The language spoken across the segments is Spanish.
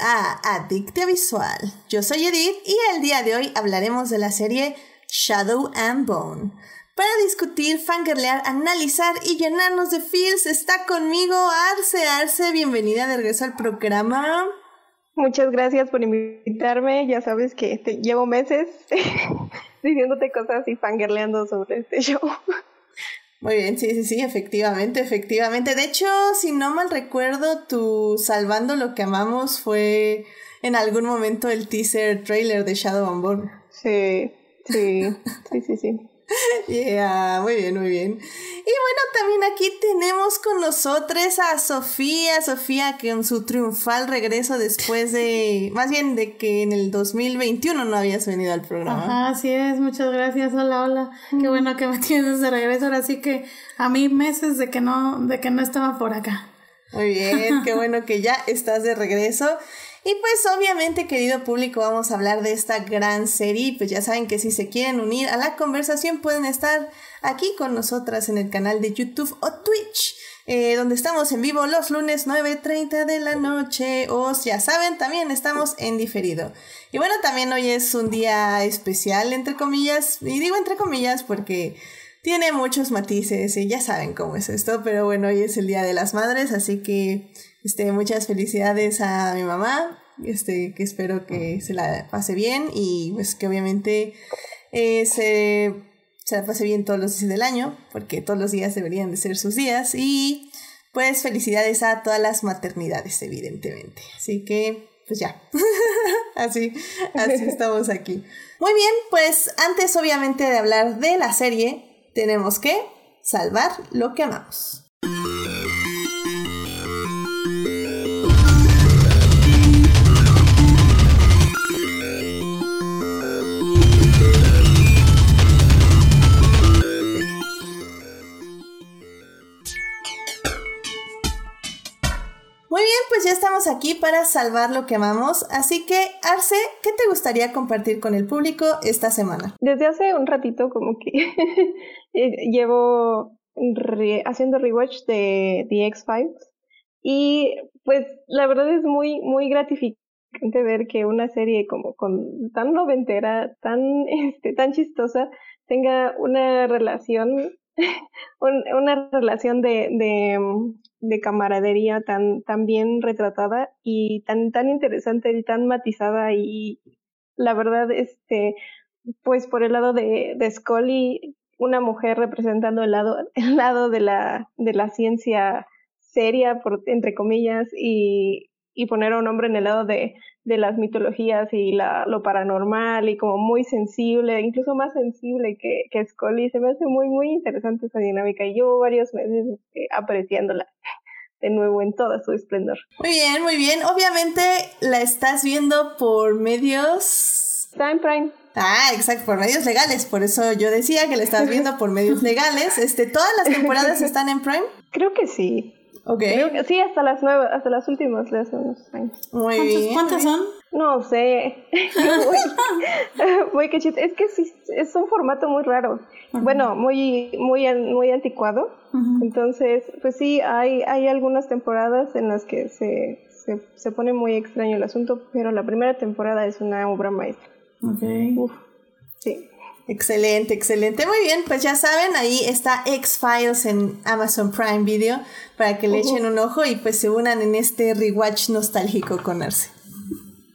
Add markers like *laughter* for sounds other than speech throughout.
a Adictia Visual. Yo soy Edith y el día de hoy hablaremos de la serie Shadow and Bone. Para discutir, fangirlear, analizar y llenarnos de feels está conmigo Arce. Arce, bienvenida de regreso al programa. Muchas gracias por invitarme. Ya sabes que llevo meses *laughs* diciéndote cosas y fangirleando sobre este show. Muy bien, sí, sí, sí, efectivamente, efectivamente. De hecho, si no mal recuerdo, tu Salvando lo que amamos fue en algún momento el teaser trailer de Shadow and Bone. Sí, sí, sí, sí, sí. *laughs* Yeah, muy bien, muy bien. Y bueno, también aquí tenemos con nosotros a Sofía, Sofía que en su triunfal regreso después de, *laughs* más bien de que en el 2021 no habías venido al programa. Ajá, así es, muchas gracias, hola, hola. Qué bueno que me tienes de regreso, ahora sí que a mí meses de que no, de que no estaba por acá. Muy bien, qué *laughs* bueno que ya estás de regreso. Y pues obviamente, querido público, vamos a hablar de esta gran serie. Pues ya saben que si se quieren unir a la conversación pueden estar aquí con nosotras en el canal de YouTube o Twitch. Eh, donde estamos en vivo los lunes 9.30 de la noche. O ya saben, también estamos en diferido. Y bueno, también hoy es un día especial, entre comillas. Y digo entre comillas porque tiene muchos matices y ya saben cómo es esto. Pero bueno, hoy es el Día de las Madres, así que este, muchas felicidades a mi mamá, este, que espero que se la pase bien y pues que obviamente eh, se, se la pase bien todos los días del año, porque todos los días deberían de ser sus días y pues felicidades a todas las maternidades, evidentemente. Así que, pues ya, *laughs* así, así *laughs* estamos aquí. Muy bien, pues antes obviamente de hablar de la serie, tenemos que salvar lo que amamos. Muy bien, pues ya estamos aquí para salvar lo que amamos. Así que, Arce, ¿qué te gustaría compartir con el público esta semana? Desde hace un ratito, como que *laughs* eh, llevo haciendo rewatch de The X-Files. Y pues la verdad es muy, muy gratificante ver que una serie como con tan noventera, tan, *laughs* este, tan chistosa, tenga una relación *laughs* una relación de, de, de, camaradería tan, tan bien retratada y tan, tan interesante y tan matizada y la verdad, este, pues por el lado de, de Scully, una mujer representando el lado, el lado de la, de la ciencia seria, por, entre comillas, y, y poner a un hombre en el lado de, de las mitologías y la, lo paranormal y como muy sensible, incluso más sensible que, que Scully. Se me hace muy, muy interesante esa dinámica y llevo varios meses este, apreciándola de nuevo en todo su esplendor. Muy bien, muy bien. Obviamente la estás viendo por medios... Está en Prime. Ah, exacto, por medios legales. Por eso yo decía que la estás viendo por medios *laughs* legales. Este, ¿Todas las temporadas *laughs* están en Prime? Creo que sí. Okay. sí, hasta las nuevas, hasta las últimas de hace unos años. Muy bien. ¿Cuántas son? No sé. *laughs* *laughs* muy, que Es que sí, es un formato muy raro. Bueno, muy, muy, muy anticuado. Entonces, pues sí, hay, hay algunas temporadas en las que se, se, se, pone muy extraño el asunto, pero la primera temporada es una obra maestra. Ok. Uf, sí. Excelente, excelente. Muy bien, pues ya saben, ahí está X-Files en Amazon Prime Video para que le echen un ojo y pues se unan en este rewatch nostálgico con Arce.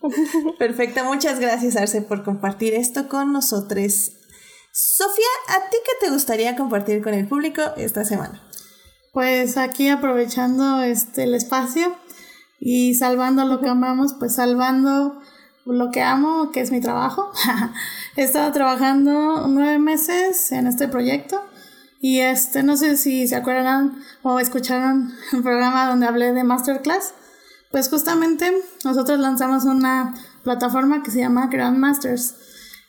*laughs* Perfecto, muchas gracias Arce por compartir esto con nosotros. Sofía, ¿a ti qué te gustaría compartir con el público esta semana? Pues aquí aprovechando este el espacio y salvando lo que amamos, pues salvando lo que amo, que es mi trabajo. *laughs* He estado trabajando nueve meses en este proyecto y este, no sé si se acuerdan o escucharon *laughs* el programa donde hablé de Masterclass. Pues justamente nosotros lanzamos una plataforma que se llama Grandmasters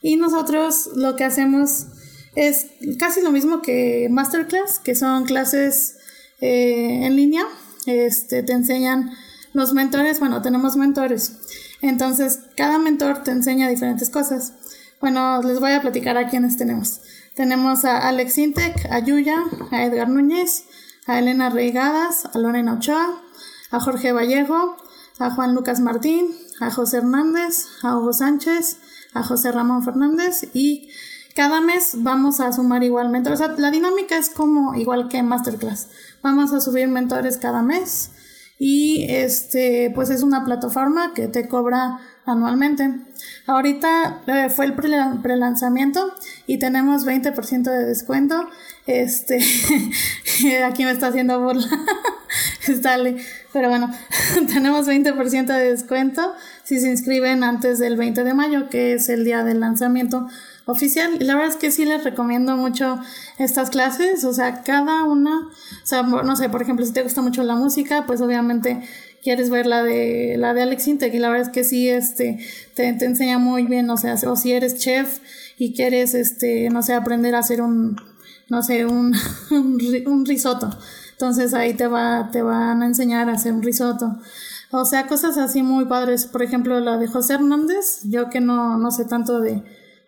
y nosotros lo que hacemos es casi lo mismo que Masterclass, que son clases eh, en línea. Este, te enseñan los mentores, bueno, tenemos mentores entonces, cada mentor te enseña diferentes cosas. Bueno, les voy a platicar a quienes tenemos. Tenemos a Alex Intec, a Yuya, a Edgar Núñez, a Elena Reigadas, a Lorena Ochoa, a Jorge Vallejo, a Juan Lucas Martín, a José Hernández, a Hugo Sánchez, a José Ramón Fernández y cada mes vamos a sumar igual mentores. O sea, la dinámica es como igual que Masterclass. Vamos a subir mentores cada mes y este pues es una plataforma que te cobra anualmente. Ahorita eh, fue el pre-lanzamiento y tenemos 20% de descuento. Este, *laughs* aquí me está haciendo burla. *laughs* Dale. Pero bueno, *laughs* tenemos 20% de descuento si se inscriben antes del 20 de mayo, que es el día del lanzamiento oficial. Y la verdad es que sí les recomiendo mucho estas clases. O sea, cada una, o sea, no sé, por ejemplo, si te gusta mucho la música, pues obviamente quieres ver la de la de Alex Intec y la verdad es que sí este te, te, enseña muy bien o sea o si eres chef y quieres este no sé aprender a hacer un no sé un, *laughs* un risotto entonces ahí te va te van a enseñar a hacer un risotto o sea cosas así muy padres por ejemplo la de José Hernández yo que no no sé tanto de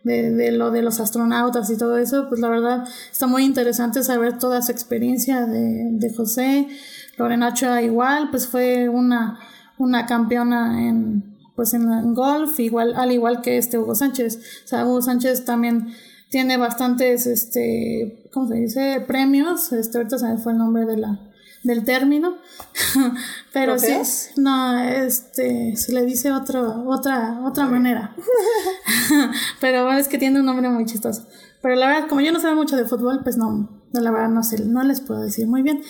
de, de, lo de los astronautas y todo eso, pues la verdad está muy interesante saber toda su experiencia de, de José. Lorena Ochoa igual, pues fue una, una campeona en, pues en, golf, igual, al igual que este Hugo Sánchez. O sea, Hugo Sánchez también tiene bastantes, este, ¿cómo se dice? Premios. Este, ahorita se me fue el nombre de la, del término. *laughs* Pero sí, no, este, se le dice otro, otra, otra manera. *laughs* Pero bueno, es que tiene un nombre muy chistoso. Pero la verdad, como yo no sé mucho de fútbol, pues no, la verdad no sé, no les puedo decir muy bien.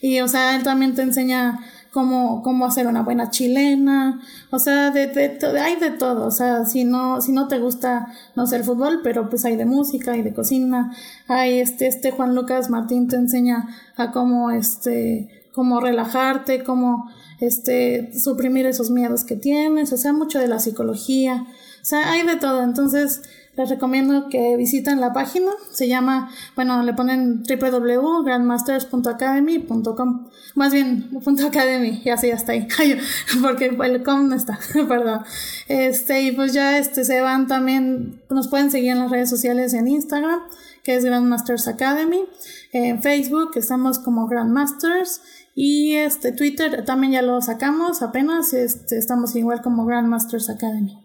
Y, o sea, él también te enseña cómo, cómo hacer una buena chilena, o sea, de, de, hay de todo, o sea, si no, si no te gusta, no sé, el fútbol, pero pues hay de música, y de cocina, hay este, este Juan Lucas Martín te enseña a cómo, este, cómo relajarte, cómo, este, suprimir esos miedos que tienes, o sea, mucho de la psicología, o sea, hay de todo, entonces, les recomiendo que visiten la página. Se llama, bueno, le ponen www.grandmasters.academy.com. Más bien, .academy, y así hasta ahí. *laughs* Porque el com no está, *laughs* perdón. Este, y pues ya este, se van también, nos pueden seguir en las redes sociales en Instagram, que es Grandmasters Academy. En Facebook estamos como Grandmasters. Y este Twitter también ya lo sacamos apenas, este, estamos igual como Grandmasters Academy.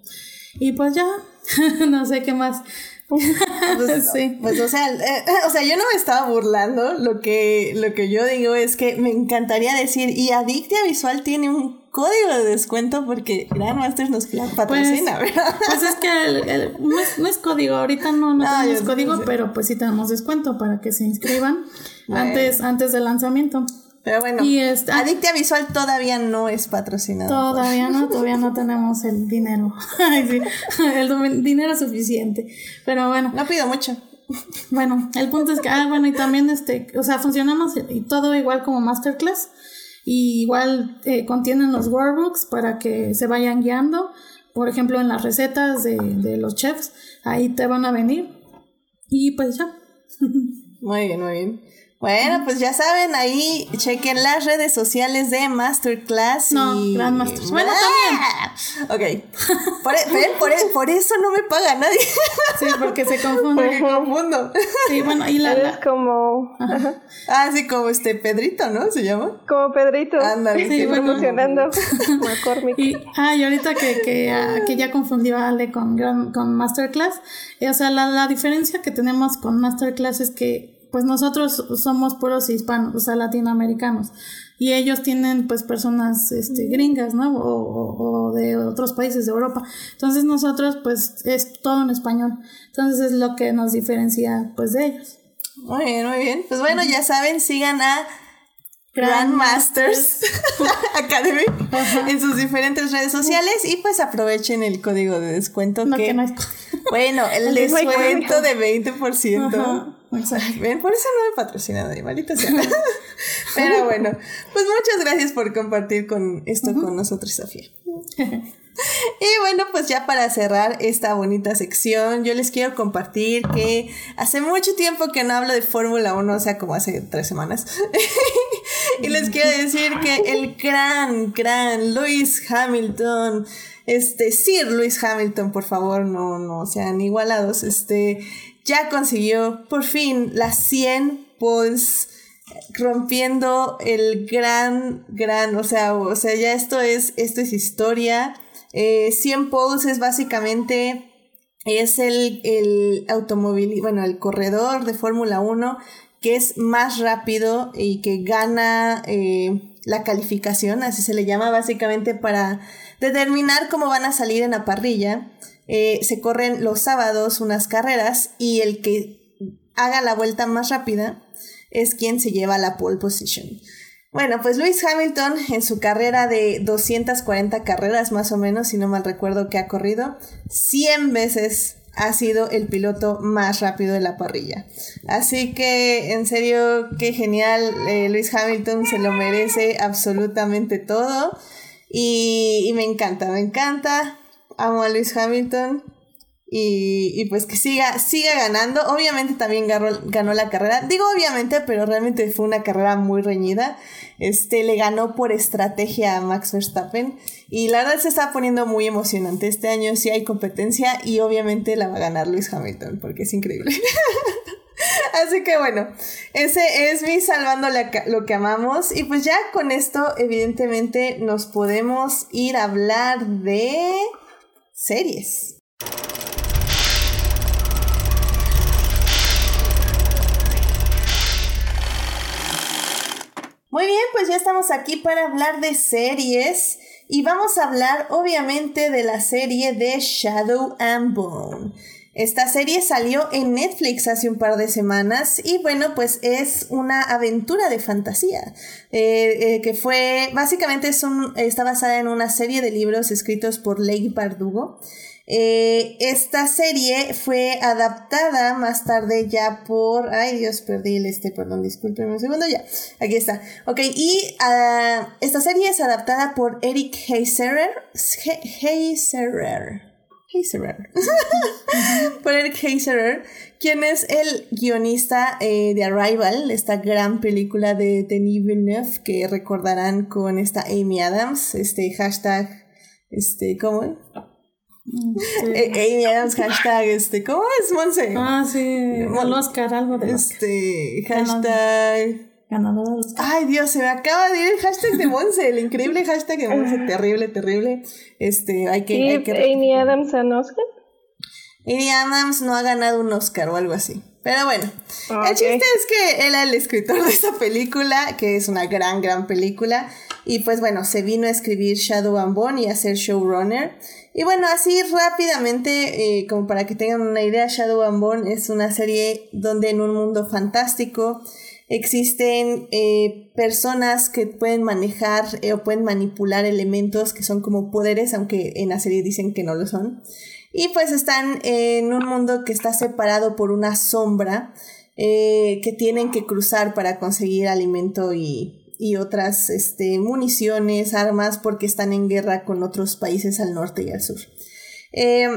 Y pues ya, *laughs* no sé qué más. *laughs* Pues, sí. pues o sea, eh, o sea, yo no me estaba burlando, lo que, lo que yo digo es que me encantaría decir, y Adictia Visual tiene un código de descuento porque Grandmasters nos patrocina, pues, ¿verdad? Pues es que no, es, código, ahorita no, no ah, tenemos código, pero pues sí tenemos descuento para que se inscriban antes, antes del lanzamiento. Pero bueno, y Adictia Visual todavía no es patrocinado. Todavía no, todavía no tenemos el dinero. *laughs* el dinero suficiente. Pero bueno. No pido mucho. Bueno, el punto es que, ah, bueno, y también, este, o sea, funcionamos y todo igual como Masterclass. Y igual eh, contienen los workbooks para que se vayan guiando. Por ejemplo, en las recetas de, de los chefs, ahí te van a venir. Y pues ya. *laughs* Muy bien, muy bien. Bueno, pues ya saben, ahí chequen las redes sociales de Masterclass. No, y... Grandmasters. Bueno, también. Ok. Por, e, por, e, por, eso no me paga nadie. Sí, porque se confunde. Porque confundo. Sí, bueno, y la. Es como. Ah, sí, como este Pedrito, ¿no? ¿Se llama? Como Pedrito. Ándale. Sí, bueno. promocionando. *laughs* y, ah, y ahorita que, que, uh, que ya confundió a Ale con, con Masterclass. Eh, o sea, la, la diferencia que tenemos con Masterclass es que pues nosotros somos puros hispanos, o sea, latinoamericanos. Y ellos tienen pues personas este, gringas, ¿no? O, o, de otros países de Europa. Entonces nosotros pues es todo en español. Entonces es lo que nos diferencia pues de ellos. Muy bien, muy bien. Pues bueno, ya saben, sigan a Grandmasters *laughs* Academy en sus diferentes redes sociales y pues aprovechen el código de descuento que, bueno, el *laughs* descuento de 20%. *laughs* Ven, por eso no me patrocina nadie, maldita sea. *laughs* Pero bueno, pues muchas gracias por compartir con esto con nosotros, Sofía. *laughs* Y bueno, pues ya para cerrar esta bonita sección, yo les quiero compartir que hace mucho tiempo que no hablo de Fórmula 1, o sea, como hace tres semanas. y les quiero decir que el gran, gran Lewis Hamilton, este, Sir Lewis Hamilton, por favor, no, no sean igualados, este, ya consiguió por fin las 100 poles rompiendo el gran, gran, o sea, o sea, ya esto es, esto es historia. Eh, 100 Poles es básicamente, es el, el automóvil, bueno, el corredor de Fórmula 1 que es más rápido y que gana eh, la calificación, así se le llama básicamente para determinar cómo van a salir en la parrilla. Eh, se corren los sábados unas carreras y el que haga la vuelta más rápida es quien se lleva la pole position. Bueno, pues Lewis Hamilton en su carrera de 240 carreras más o menos, si no mal recuerdo que ha corrido, 100 veces ha sido el piloto más rápido de la parrilla. Así que, en serio, qué genial. Eh, Luis Hamilton se lo merece absolutamente todo. Y, me encanta, me encanta. Amo a Luis Hamilton. Y, y, pues que siga, siga ganando. Obviamente también ganó, ganó, la carrera. Digo obviamente, pero realmente fue una carrera muy reñida. Este le ganó por estrategia a Max Verstappen. Y la verdad se está poniendo muy emocionante. Este año sí hay competencia y obviamente la va a ganar Luis Hamilton, porque es increíble. *laughs* Así que bueno, ese es mi salvando lo que amamos. Y pues ya con esto, evidentemente, nos podemos ir a hablar de series. Muy bien, pues ya estamos aquí para hablar de series y vamos a hablar obviamente de la serie de Shadow and Bone. Esta serie salió en Netflix hace un par de semanas y bueno, pues es una aventura de fantasía eh, eh, que fue, básicamente es un, está basada en una serie de libros escritos por Leigh Bardugo. Eh, esta serie fue adaptada más tarde ya por. Ay, Dios, perdí el este, perdón, discúlpenme un segundo, ya. Aquí está. Ok, y uh, esta serie es adaptada por Eric Heiserer. Heiserer. Heiserer. por Eric Heiserer, quien es el guionista eh, de Arrival, esta gran película de Denis Villeneuve que recordarán con esta Amy Adams, este hashtag, este, ¿cómo? Eh, Amy Adams, hashtag, este, ¿cómo es, Monse? Ah, sí, el Oscar, algo de Este, hashtag... Ganador del Oscar. Ay, Dios, se me acaba de ir el hashtag de Monse, el increíble hashtag de Monse, terrible, terrible. Este, hay que... ¿Y hay que Amy Adams en Oscar? Amy Adams no ha ganado un Oscar o algo así. Pero bueno, okay. el chiste es que él es el escritor de esta película, que es una gran, gran película. Y pues bueno, se vino a escribir Shadow and Bone y a ser showrunner. Y bueno, así rápidamente, eh, como para que tengan una idea, Shadow and Bone es una serie donde en un mundo fantástico existen eh, personas que pueden manejar eh, o pueden manipular elementos que son como poderes, aunque en la serie dicen que no lo son. Y pues están en un mundo que está separado por una sombra eh, que tienen que cruzar para conseguir alimento y, y otras este, municiones, armas, porque están en guerra con otros países al norte y al sur. Eh,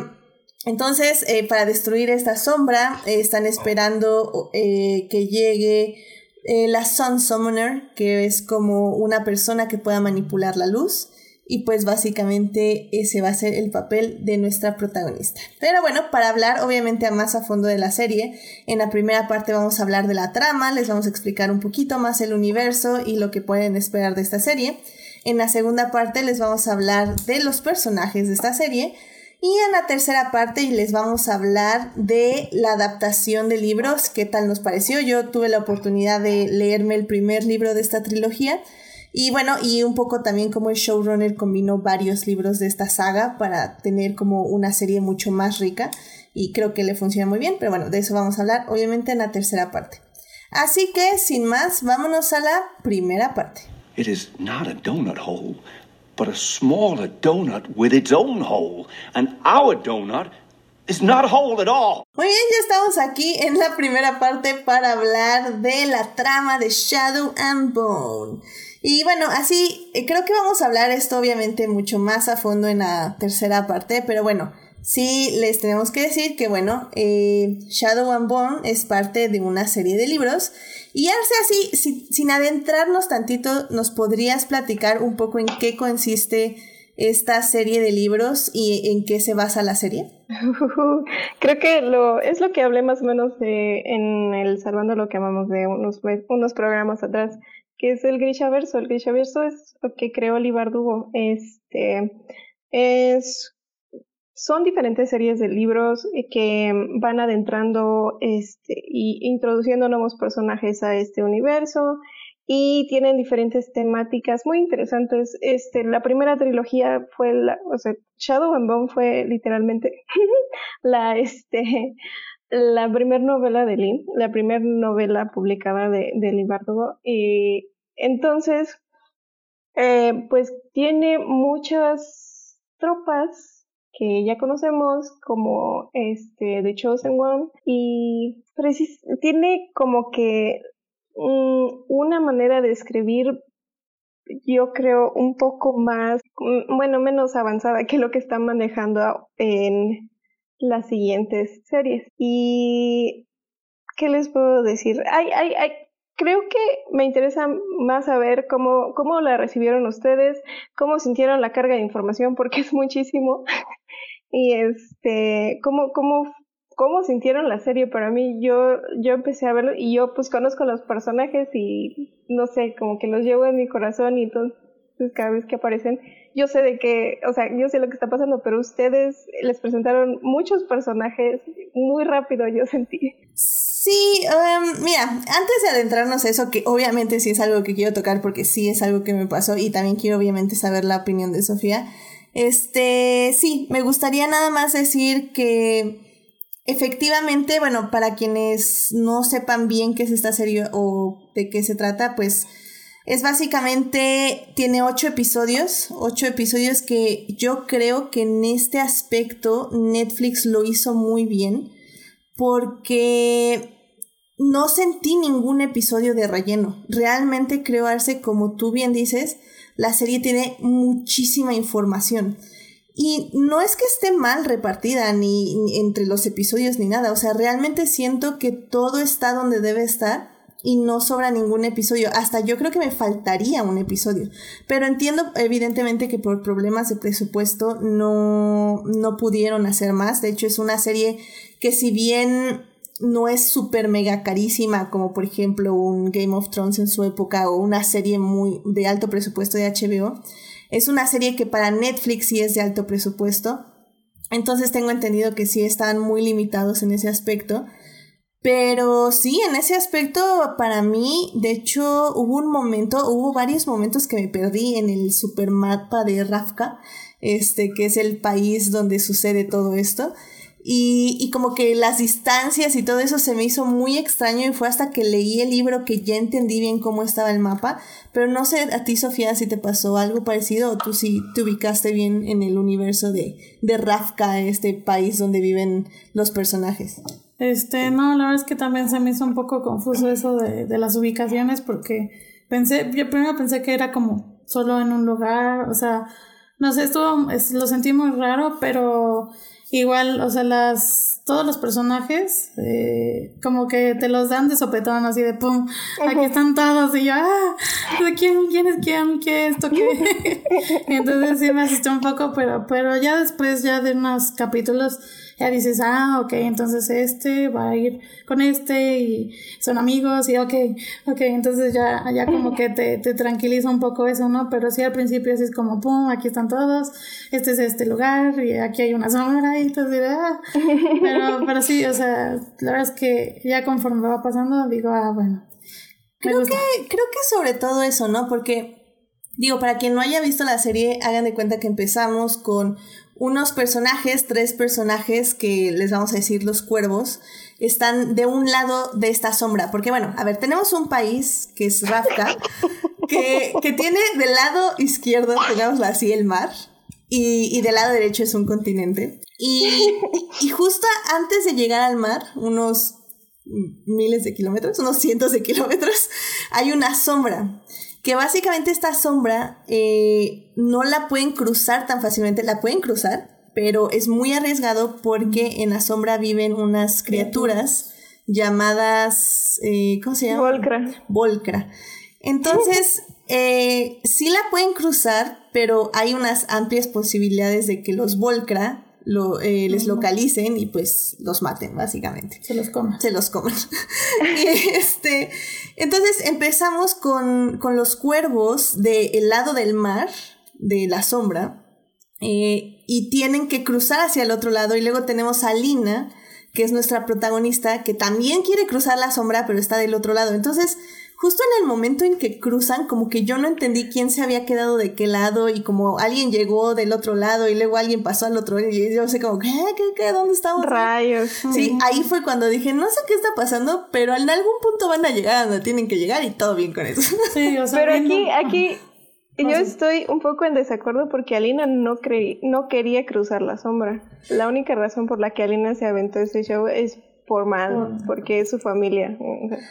entonces, para destruir esta sombra, están esperando que llegue la Sun Summoner, que es como una persona que pueda manipular la luz. Y pues básicamente ese va a ser el papel de nuestra protagonista. Pero bueno, para hablar obviamente más a fondo de la serie, en la primera parte vamos a hablar de la trama, les vamos a explicar un poquito más el universo y lo que pueden esperar de esta serie. En la segunda parte les vamos a hablar de los personajes de esta serie. Y en la tercera parte les vamos a hablar de la adaptación de libros, qué tal nos pareció. Yo tuve la oportunidad de leerme el primer libro de esta trilogía y bueno, y un poco también como el showrunner combinó varios libros de esta saga para tener como una serie mucho más rica y creo que le funciona muy bien, pero bueno, de eso vamos a hablar obviamente en la tercera parte. Así que, sin más, vámonos a la primera parte. It is not a donut but a smaller donut with its own hole, and our donut is not a hole at all. Muy bien, ya estamos aquí en la primera parte para hablar de la trama de Shadow and Bone. Y bueno, así eh, creo que vamos a hablar esto obviamente mucho más a fondo en la tercera parte, pero bueno, sí les tenemos que decir que bueno, eh, Shadow and Bone es parte de una serie de libros. Y sea así, si, sin adentrarnos tantito, nos podrías platicar un poco en qué consiste esta serie de libros y en qué se basa la serie? *laughs* Creo que lo es lo que hablé más o menos en el Salvando lo que amamos de unos, unos programas atrás, que es el Grishaverso. El Grishaverso es lo que creó Libardugo. Este es son diferentes series de libros que van adentrando este y introduciendo nuevos personajes a este universo y tienen diferentes temáticas muy interesantes. Este, la primera trilogía fue la, o sea, Shadow and Bone fue literalmente *laughs* la, este, la primera novela de Lynn, la primera novela publicada de, de Y entonces, eh, pues tiene muchas tropas que ya conocemos como este The Chosen One y tiene como que Mm, una manera de escribir yo creo un poco más, mm, bueno, menos avanzada que lo que están manejando en las siguientes series. Y, ¿qué les puedo decir? Ay, ay, ay, creo que me interesa más saber cómo, cómo la recibieron ustedes, cómo sintieron la carga de información, porque es muchísimo. Y este, cómo, cómo cómo sintieron la serie para mí. Yo, yo empecé a verlo y yo pues conozco los personajes y no sé, como que los llevo en mi corazón y entonces cada vez que aparecen, yo sé de qué, o sea, yo sé lo que está pasando, pero ustedes les presentaron muchos personajes muy rápido, yo sentí. Sí, um, mira, antes de adentrarnos a eso, que obviamente sí es algo que quiero tocar porque sí es algo que me pasó y también quiero obviamente saber la opinión de Sofía. Este, sí, me gustaría nada más decir que Efectivamente, bueno, para quienes no sepan bien qué es esta serie o de qué se trata, pues es básicamente, tiene ocho episodios, ocho episodios que yo creo que en este aspecto Netflix lo hizo muy bien porque no sentí ningún episodio de relleno. Realmente creo, Arce, como tú bien dices, la serie tiene muchísima información. Y no es que esté mal repartida ni, entre los episodios ni nada, o sea, realmente siento que todo está donde debe estar y no sobra ningún episodio. Hasta yo creo que me faltaría un episodio. Pero entiendo evidentemente que por problemas de presupuesto no, no pudieron hacer más. De hecho, es una serie que si bien no es súper mega carísima como por ejemplo un Game of Thrones en su época o una serie muy de alto presupuesto de HBO, es una serie que para Netflix sí es de alto presupuesto. Entonces tengo entendido que sí están muy limitados en ese aspecto. Pero sí, en ese aspecto para mí, de hecho, hubo un momento, hubo varios momentos que me perdí en el supermapa de Rafka, este, que es el país donde sucede todo esto. Y, y, como que las distancias y todo eso se me hizo muy extraño y fue hasta que leí el libro que ya entendí bien cómo estaba el mapa. Pero no sé a ti, Sofía, si te pasó algo parecido o tú sí te ubicaste bien en el universo de, de Rafka, este país donde viven los personajes. Este, no, la verdad es que también se me hizo un poco confuso eso de, de las ubicaciones porque pensé, yo primero pensé que era como solo en un lugar, o sea, no sé, estuvo, lo sentí muy raro, pero Igual, o sea, las todos los personajes, eh, como que te los dan de sopetón, así de pum, aquí están todos, y yo, ah, quién, quién es quién? ¿Qué esto? ¿Qué? *laughs* entonces sí me asustó un poco, pero, pero ya después, ya de unos capítulos, ya dices, ah, ok, entonces este va a ir con este y son amigos y ok, ok, entonces ya, ya como que te, te tranquiliza un poco eso, ¿no? Pero sí al principio así es como, pum, aquí están todos, este es este lugar y aquí hay una sombra y entonces, ah, pero, pero sí, o sea, la verdad es que ya conforme va pasando digo, ah, bueno. Creo que, creo que sobre todo eso, ¿no? Porque Digo, para quien no haya visto la serie, hagan de cuenta que empezamos con unos personajes, tres personajes que les vamos a decir los cuervos, están de un lado de esta sombra. Porque bueno, a ver, tenemos un país que es Rafka, *laughs* que, tiene del lado izquierdo, digámoslo así, el mar. Y, y, del lado derecho es un continente. Y, y justo antes de llegar al mar, unos miles de kilómetros, unos cientos de kilómetros, hay una sombra que básicamente esta sombra eh, no la pueden cruzar tan fácilmente, la pueden cruzar, pero es muy arriesgado porque en la sombra viven unas criaturas llamadas, eh, ¿cómo se llama? Volcra. Volcra. Entonces, *laughs* eh, sí la pueden cruzar, pero hay unas amplias posibilidades de que los Volcra lo, eh, les localicen y pues los maten, básicamente. Se los coman. Se los coman. *laughs* este, entonces empezamos con, con los cuervos del lado del mar, de la sombra, eh, y tienen que cruzar hacia el otro lado. Y luego tenemos a Lina, que es nuestra protagonista, que también quiere cruzar la sombra, pero está del otro lado. Entonces, justo en el momento en que cruzan, como que yo no entendí quién se había quedado de qué lado y como alguien llegó del otro lado y luego alguien pasó al otro y yo sé como, ¿qué? ¿Qué? ¿Qué? ¿Dónde estamos? Rayos. Sí, ahí fue cuando dije, no sé qué está pasando, pero en algún punto van a llegar a donde tienen que llegar y todo bien con eso. Sí, o sea, Pero aquí, aquí, yo estoy un poco en desacuerdo porque Alina no, creí, no quería cruzar la sombra. La única razón por la que Alina se aventó ese show es por mal, porque es su familia.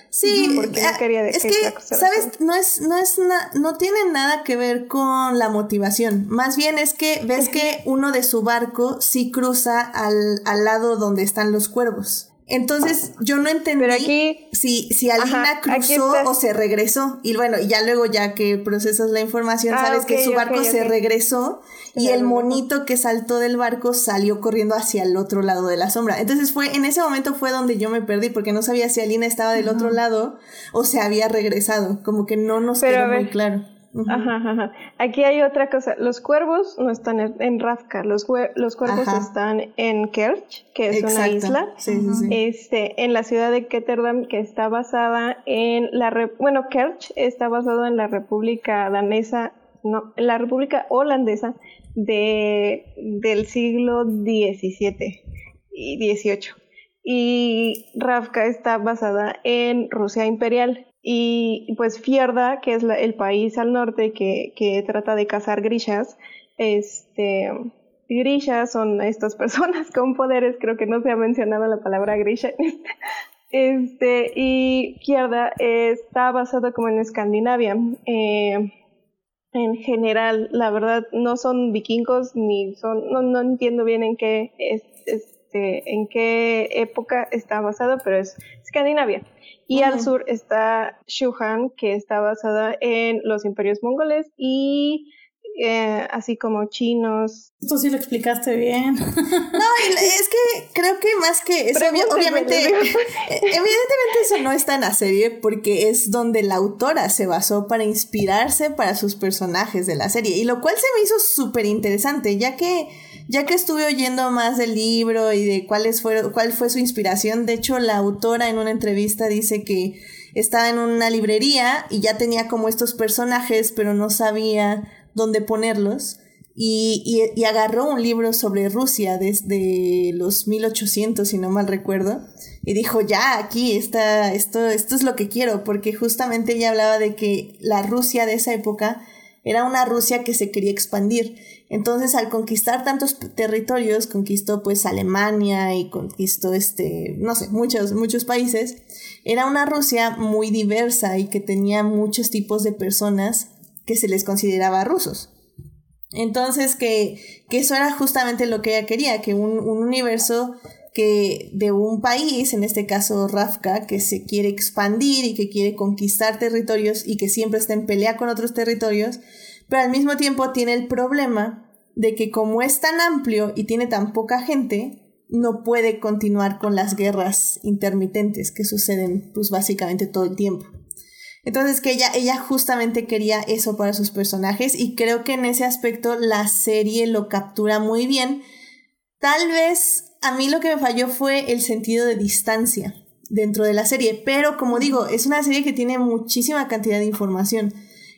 Sí, Porque no ah, quería es que ¿sabes? No es, no es na- no tiene nada que ver con la motivación. Más bien es que ves que uno de su barco sí cruza al, al lado donde están los cuervos. Entonces yo no entendí Pero aquí- si, si Alina Ajá, cruzó o se regresó. Y bueno, ya luego ya que procesas la información, Ah, sabes que su barco se regresó y el monito que saltó del barco salió corriendo hacia el otro lado de la sombra. Entonces fue, en ese momento fue donde yo me perdí porque no sabía si Alina estaba del otro lado o se había regresado. Como que no nos Pero quedó muy claro. Ajá, ajá, ajá. Aquí hay otra cosa. Los cuervos no están en, en Rafka. Los, cuervos Ajá. están en Kerch, que es una isla. Sí, sí, sí. Este, en la ciudad de Ketterdam, que está basada en la... re- bueno, Kerch está basado en la República Danesa, no, en la República Holandesa de, del siglo XVII y XVIII. Y Ravka está basada en Rusia imperial. Y pues Fierda, que es la- el país al norte que, trata de cazar grishas, este, grishas son estas *laughs* personas con poderes, creo que no se ha mencionado la palabra grisha. Este, y Fierda está basado como en Escandinavia. Eh, en general, la verdad, no son vikingos ni son, no, entiendo bien en qué es, este, en qué época está basado, pero es Escandinavia. Y al sur está Shuhan, que está basada en los imperios mongoles y eh, así como chinos. Esto sí lo explicaste bien. *laughs* No, es que creo que más que eso, obviamente, *laughs* evidentemente eso no está en la serie porque es donde la autora se basó para inspirarse para sus personajes de la serie. Y lo cual se me hizo súper interesante, ya que, ya que estuve oyendo más del libro y de cuáles fueron, cuál fue su inspiración. De hecho, la autora en una entrevista dice que estaba en una librería y ya tenía como estos personajes, pero no sabía dónde ponerlos. Y, y- agarró un libro sobre Rusia desde los 1800, si no mal recuerdo, y dijo, ya, aquí está, esto, esto es lo que quiero, porque justamente ella hablaba de que la Rusia de esa época era una Rusia que se quería expandir. Entonces, al conquistar tantos territorios, conquistó pues Alemania y conquistó este, no sé, muchos, muchos países. Era una Rusia muy diversa y que tenía muchos tipos de personas que se les consideraba rusos. Entonces, que, que eso era justamente lo que ella quería, que un, un universo que de un país, en este caso Rafka, que se quiere expandir y que quiere conquistar territorios y que siempre está en pelea con otros territorios, pero al mismo tiempo tiene el problema de que como es tan amplio y tiene tan poca gente, no puede continuar con las guerras intermitentes que suceden pues básicamente todo el tiempo. Entonces que ella, ella justamente quería eso para sus personajes y creo que en ese aspecto la serie lo captura muy bien. Tal vez a mí lo que me falló fue el sentido de distancia dentro de la serie, pero como digo, es una serie que tiene muchísima cantidad de información.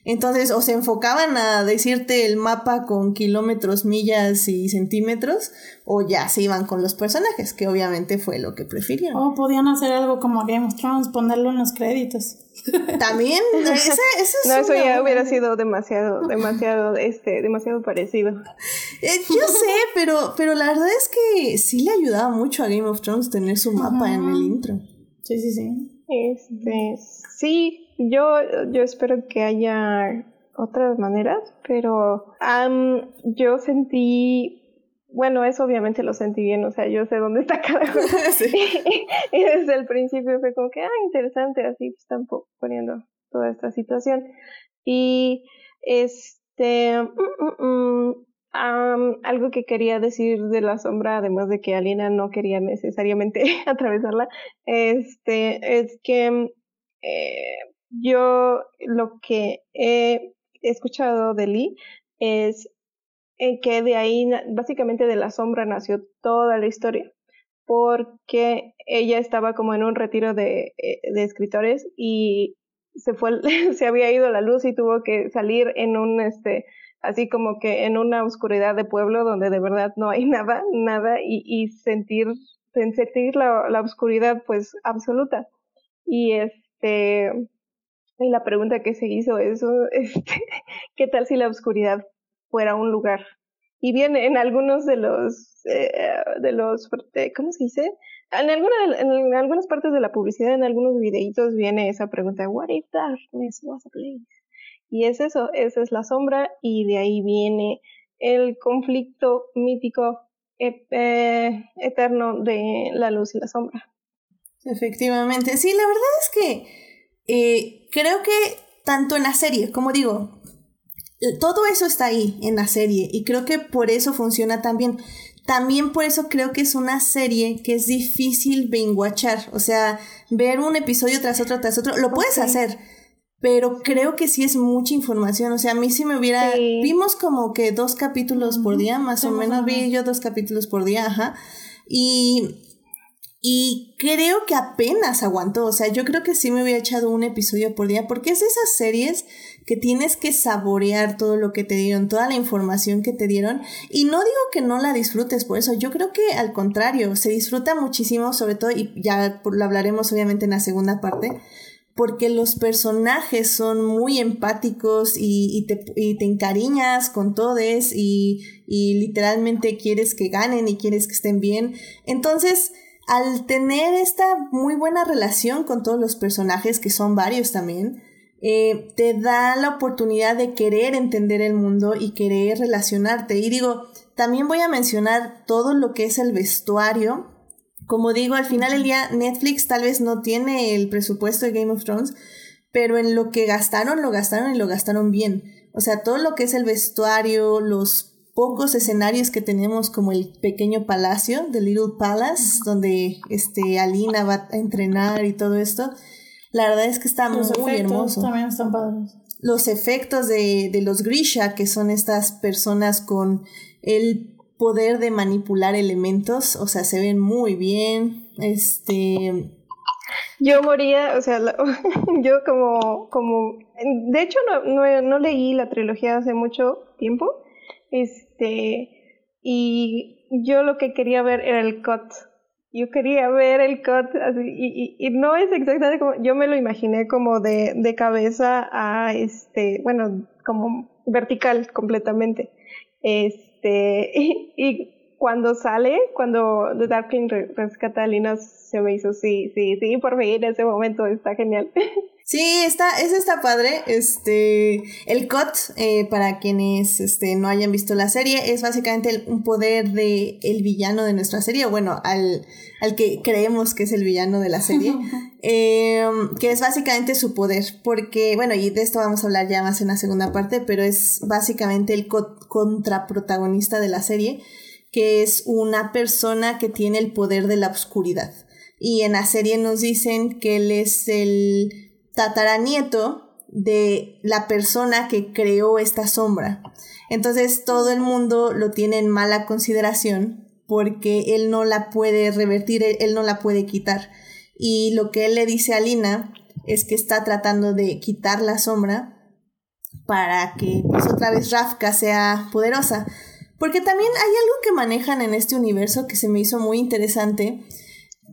Entonces, o se enfocaban a decirte el mapa con kilómetros, millas y centímetros, o ya se iban con los personajes, que obviamente fue lo que prefirieron. O podían hacer algo como Game of Thrones, ponerlo en los créditos. *laughs* También, *laughs* ese, ese es No, eso una ya buena- hubiera sido demasiado, demasiado, *laughs* este, demasiado parecido. Eh, yo sé, pero, pero la verdad es que sí le ayudaba mucho a Game of Thrones tener su mapa en el intro. Sí, sí, sí. Este, sí, yo, yo espero que haya otras maneras, pero am, yo sentí, bueno, eso obviamente lo sentí bien, o sea, yo sé dónde está cada *laughs* uno. Sí. *laughs* y desde el principio fue como que, ah, interesante, así pues, están po- poniendo toda esta situación. Y este, mm, mm, mm, algo que quería decir de la sombra, además de que Alina no quería necesariamente *laughs* atravesarla, este, es que eh, yo lo que he escuchado de Lee es que de ahí, básicamente de la sombra nació toda la historia, porque ella estaba como en un retiro de, eh, escritores y se fue, *laughs* se había ido la luz y tuvo que salir en un, este, así como que en una oscuridad de pueblo donde de verdad no hay *laughs* nada, nada, y, y sentir, sentir la, la oscuridad pues absoluta. Y este, y la pregunta que se hizo es, *laughs* este, ¿qué tal si la oscuridad fuera un lugar? Y bien, en algunos de los, eh, de los, ¿cómo se dice? En, alguna en algunas partes de la publicidad, en algunos videitos viene esa pregunta, what if darkness was a place? Y es eso, esa es la sombra y de ahí viene el conflicto mítico eh, eterno de la luz y la sombra. Efectivamente, sí, la verdad es que eh, creo que tanto en la serie, como digo, todo eso está ahí en la serie y creo que por eso funciona tan bien. También por eso creo que es una serie que es difícil binguachar, o sea, ver un episodio tras otro tras otro, lo puedes hacer, pero creo que sí es mucha información. O sea, a mí sí me hubiera. Vimos como que dos capítulos por día, más o menos. Vi yo dos capítulos por día, ajá. Y. Y creo que apenas aguantó. O sea, yo creo que sí me hubiera echado un episodio por día, porque es de esas series que tienes que saborear todo lo que te dieron, toda la información que te dieron. Y no digo que no la disfrutes por eso, yo creo que al contrario, se disfruta muchísimo, sobre todo, y ya lo hablaremos obviamente en la segunda parte, porque los personajes son muy empáticos y, te, te, encariñas con todos y, y, literalmente quieres que ganen y quieres que estén bien. Entonces, al tener esta muy buena relación con todos los personajes, que son varios también, eh, te da la oportunidad de querer entender el mundo y querer relacionarte. Y digo, también voy a mencionar todo lo que es el vestuario como digo, al final del día Netflix tal vez no tiene el presupuesto de Game of Thrones, pero en lo que gastaron, lo gastaron y lo gastaron bien. O sea, todo lo que es el vestuario, los pocos escenarios que tenemos como el pequeño palacio, The Little Palace, donde este Alina va a entrenar y todo esto. La verdad es que está muy hermoso. También están padres. Los efectos de, de los Grisha, que son estas personas con el poder de manipular elementos, o sea, se ven muy bien. Este. Yo moría, o sea, *laughs* yo como, como, de hecho no, no, leí la trilogía hace mucho tiempo, este, y yo lo que quería ver era el cut. Yo quería ver el cut así, y, no es exactamente como, yo me lo imaginé como de, de cabeza a este, bueno, como vertical completamente. Este, *laughs* este, y, cuando sale, cuando The Darkling rescata a Lina, se me hizo, sí, sí, sí, por fin, ese momento está genial. *laughs* Sí, está, ese está padre. Este, el COT, eh, para quienes este, no hayan visto la serie, es básicamente un poder de el villano de nuestra serie, o bueno, al, al que creemos que es el villano de la serie, *laughs* em, que es básicamente su poder, porque, bueno, y de esto vamos a hablar ya más en la segunda parte, pero es básicamente el contraprotagonista de la serie, que es una persona que tiene el poder de la oscuridad. Y en la serie nos dicen que él es el tataranieto de la persona que creó esta sombra. Entonces todo el mundo lo tiene en mala consideración porque él no la puede revertir, él, no la puede quitar. Y lo que él le dice a Lina es que está tratando de quitar la sombra para que pues otra vez Rafka sea poderosa. Porque también hay algo que manejan en este universo que se me hizo muy interesante,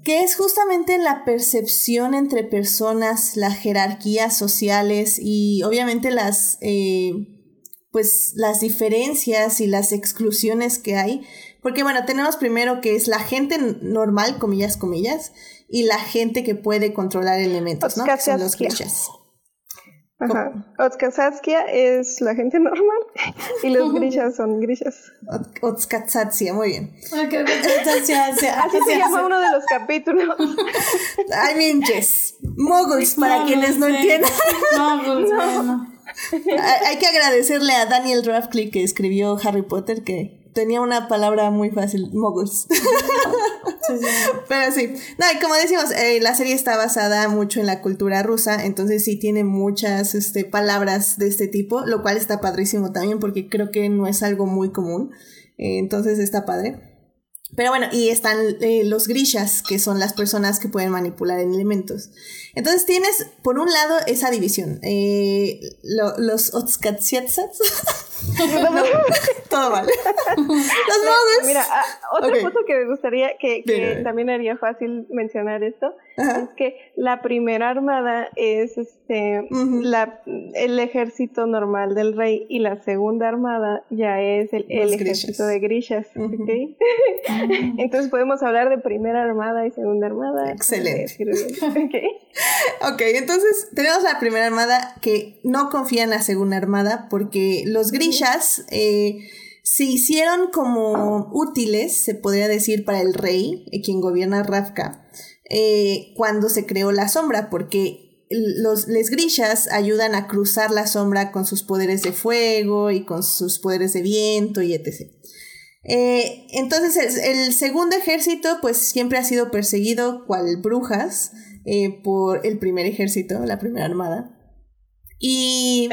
que es justamente la percepción entre personas, las jerarquías sociales y obviamente las, eh, pues, las diferencias y las exclusiones que hay. Porque bueno, tenemos primero que es la gente normal, comillas, comillas, y la gente que puede controlar elementos, ¿no? son los clichés. Ajá. Otskatsatskia es la gente normal y los *laughs* grishas son grishas. Otskatsatsia, muy bien. *laughs* Así se llama uno de los capítulos. *laughs* I mean, yes. Moguls, para quienes no entiendan. Moguls, bueno. Hay que agradecerle a Daniel Radcliffe que escribió Harry Potter que tenía una palabra muy fácil, moguls. *laughs* Pero sí, no, y como decimos, eh, la serie está basada mucho en la cultura rusa, entonces sí tiene muchas este, palabras de este tipo, lo cual está padrísimo también porque creo que no es algo muy común, eh, entonces está padre. Pero bueno, y están eh, los grishas, que son las personas que pueden manipular elementos. Entonces tienes, por un lado, esa división. Eh, los Otskatsiatsats. *laughs* *laughs* todo mal. *laughs* los modos. Mira, ah, otra cosa que me gustaría, que, que también haría fácil mencionar esto, es que la primera armada es este la, el ejército normal del rey y la segunda armada ya es el, el ejército de grishas. Entonces podemos hablar de primera armada y segunda armada. Excelente. *laughs* ok, entonces tenemos la primera armada que no confía en la segunda armada porque los grishas eh, se hicieron como útiles, se podría decir, para el rey, eh, quien gobierna Ravka, eh, cuando se creó la sombra, porque los les grishas ayudan a cruzar la sombra con sus poderes de fuego y con sus poderes de viento y etc. entonces el, segundo ejército pues siempre ha sido perseguido cual brujas por el primer ejército, la primera armada. Y.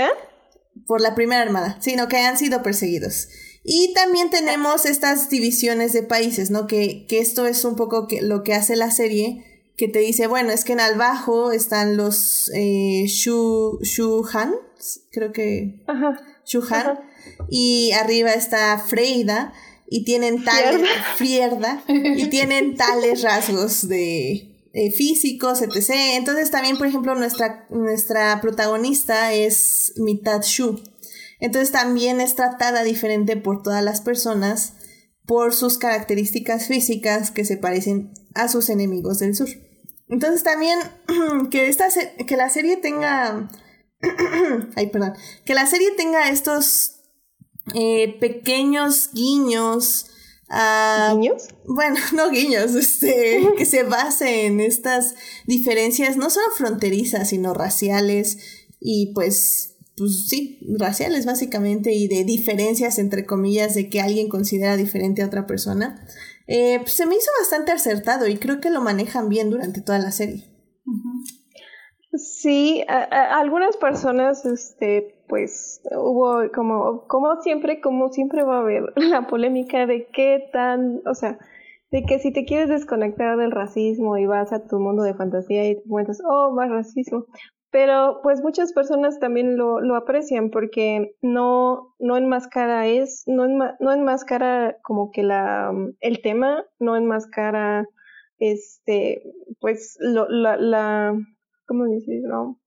por la primera armada, sino que han sido perseguidos. Y también tenemos estas divisiones de países, ¿no? Que, que esto es un poco que, lo que hace la serie, que te dice, bueno, es que en abajo están los eh, Shu, Han, creo que... Ajá. Han, y arriba está Freida, y tienen tales... Frierda, y tienen tales rasgos de eh, físicos, etc. Entonces también, por ejemplo, nuestra, nuestra protagonista es mitad Shu. Entonces también es tratada diferente por todas las personas por sus características físicas que se parecen a sus enemigos del sur. Entonces también *clears throat* que, esta que la serie tenga... *clears throat* ay, perdón. Que la serie tenga estos eh, pequeños guiños Ah, ¿Guiños? Bueno, *laughs* no guiños, este, *laughs* que se base en estas diferencias no solo fronterizas, sino raciales y pues, pues sí, raciales básicamente y de diferencias entre comillas de que alguien considera diferente a otra persona. Eh, pues se me hizo bastante acertado y creo que lo manejan bien durante toda la serie. Sí, algunas personas, este, pues hubo como, como siempre, como siempre va a haber *laughs* la polémica de qué tan, o sea, de que si te quieres desconectar del racismo y vas a tu mundo de fantasía y te cuentas, oh, más racismo. Pero pues muchas personas también lo, lo aprecian porque no, no enmascara es, no, no enmascara como que la, el tema, no enmascara este, pues lo, la, la, ¿cómo decirlo?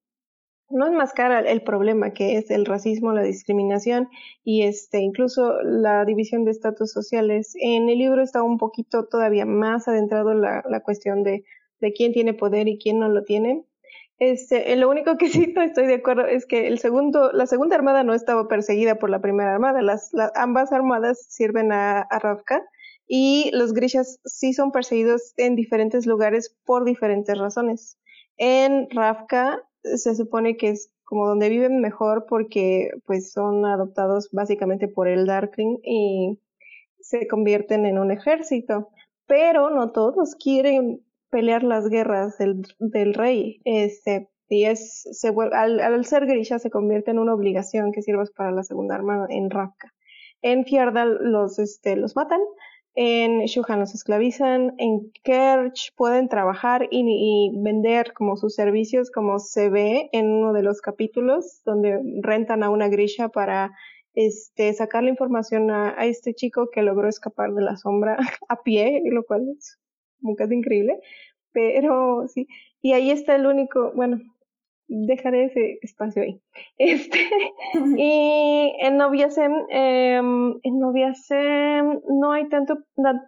no enmascara el problema que es el racismo, la discriminación y este incluso la división de estatus sociales. En el libro está un poquito todavía más adentrado la, la cuestión de, de quién tiene poder y quién no lo tiene. Este, lo único que *laughs* sí no estoy de acuerdo es que el segundo, la segunda armada no estaba perseguida por la primera armada. Las, ambas armadas sirven a, a y los grishas sí son perseguidos en diferentes lugares por diferentes razones. En Ravka se supone que es como donde viven mejor porque pues son adoptados básicamente por el Darkling y se convierten en un ejército. Pero no todos quieren pelear las guerras del, rey. Este, y es, se al, al, ser grisha se convierte en una obligación que sirva para la segunda arma en Ravka. En Fjordal los, este, los matan, en Shuhan los esclavizan, en Kerch pueden trabajar y, vender como sus servicios, como se ve en uno de los capítulos, donde rentan a una grisha para este, sacar la información a, a este chico que logró escapar de la sombra *laughs* a pie, lo cual es como casi increíble. Pero sí, y ahí está el único, bueno, dejaré ese espacio ahí. *laughs* Este, y en Noviasem, em, en Noviasem no hay tanto,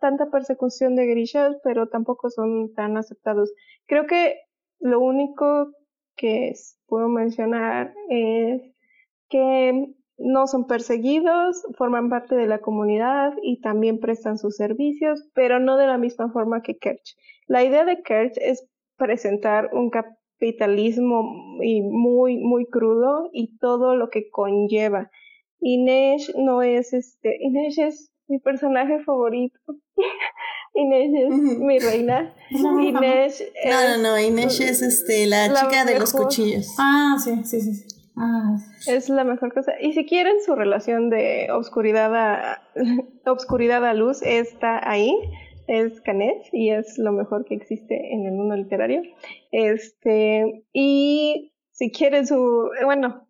tanta persecución de grishas, pero tampoco son tan aceptados. Creo que lo único que puedo mencionar es que no son perseguidos, forman parte de la comunidad y también prestan sus servicios, pero no de la misma forma que Kerch. La idea de Kerch es presentar un, cap capitalismo y muy, muy crudo y todo lo que conlleva. Inés no es este, Inés es mi personaje favorito. *laughs* Inés es mi reina. *laughs* Inés es, No, no, no, Inés es este, la, chica de los cuchillos. Ah, sí, sí, sí. Ah. Es la mejor cosa. Y si quieren su relación de obscuridad a, *laughs* obscuridad a luz, está ahí es Canet y es lo mejor que existe en el mundo literario. Este, y si quieren su, bueno,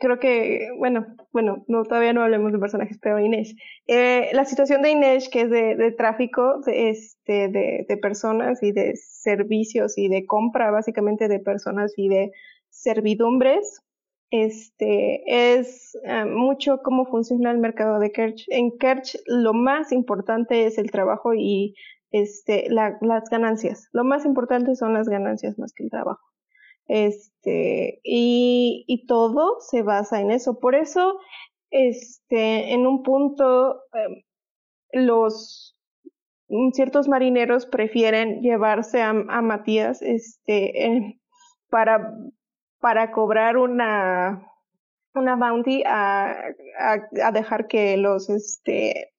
creo que, bueno, bueno, no, todavía no hablemos de personajes, pero Inés. Eh, la situación de Inés, que es de, de tráfico de, este, de, de personas y de servicios y de compra básicamente de personas y de servidumbres, este, es eh, mucho cómo funciona el mercado de Kerch. En Kerch lo más importante es el trabajo y este, la, las ganancias. Lo más importante son las ganancias más que el trabajo. Este, y, todo se basa en eso. Por eso, este, en un punto, em, los ciertos marineros prefieren llevarse a, Matías, este, para para cobrar una, una bounty a, a, dejar que los, este,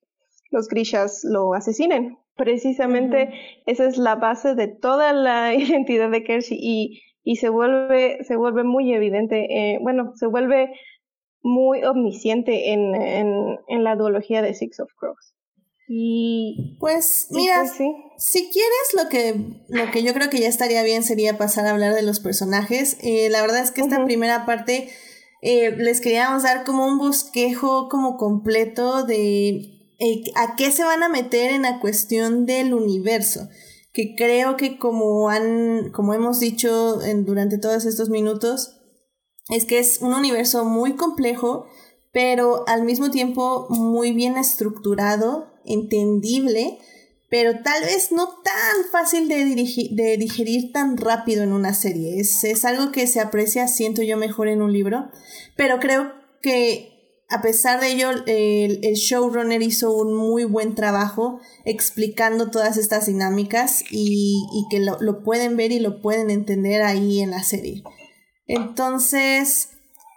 los grishas lo asesinen. Precisamente esa es la base de toda la *laughs* identidad de Kershi y, y se vuelve, se vuelve muy evidente, eh, bueno, se vuelve muy omnisciente en, en, en la duología de Six of Crows. Y pues mira, pues, si quieres lo que lo que yo creo que ya estaría bien sería pasar a hablar de los personajes. Eh, la verdad es que esta primera parte eh, les queríamos dar como un bosquejo como completo de eh, a qué se van a meter en la cuestión del universo. Que creo que como han, como hemos dicho en, durante todos estos minutos, es que es un universo muy complejo, pero al mismo tiempo muy bien estructurado entendible, pero tal vez no tan fácil de, digerir tan rápido en una serie. Es, es algo que se aprecia, siento yo, mejor en un libro, pero creo que a pesar de ello, el, showrunner hizo un muy buen trabajo explicando todas estas dinámicas y, y que lo, lo, pueden ver y lo pueden entender ahí en la serie. Entonces,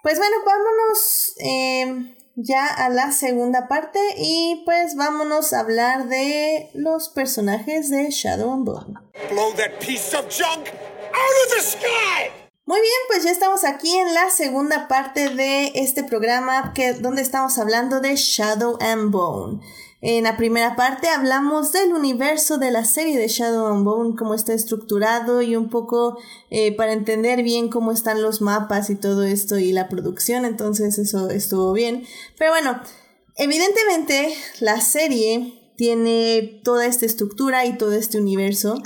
pues bueno, vámonos eh, ya a la segunda parte y pues vámonos a hablar de los personajes de Shadow and Bone. Muy bien, pues ya estamos aquí en la segunda parte de este programa que, donde estamos hablando de Shadow and Bone. En la primera parte hablamos del universo de la serie de Shadow and Bone, cómo está estructurado y un poco eh, para entender bien cómo están los mapas y todo esto y la producción, entonces eso estuvo bien. Pero bueno, evidentemente la serie tiene toda esta estructura y todo este universo,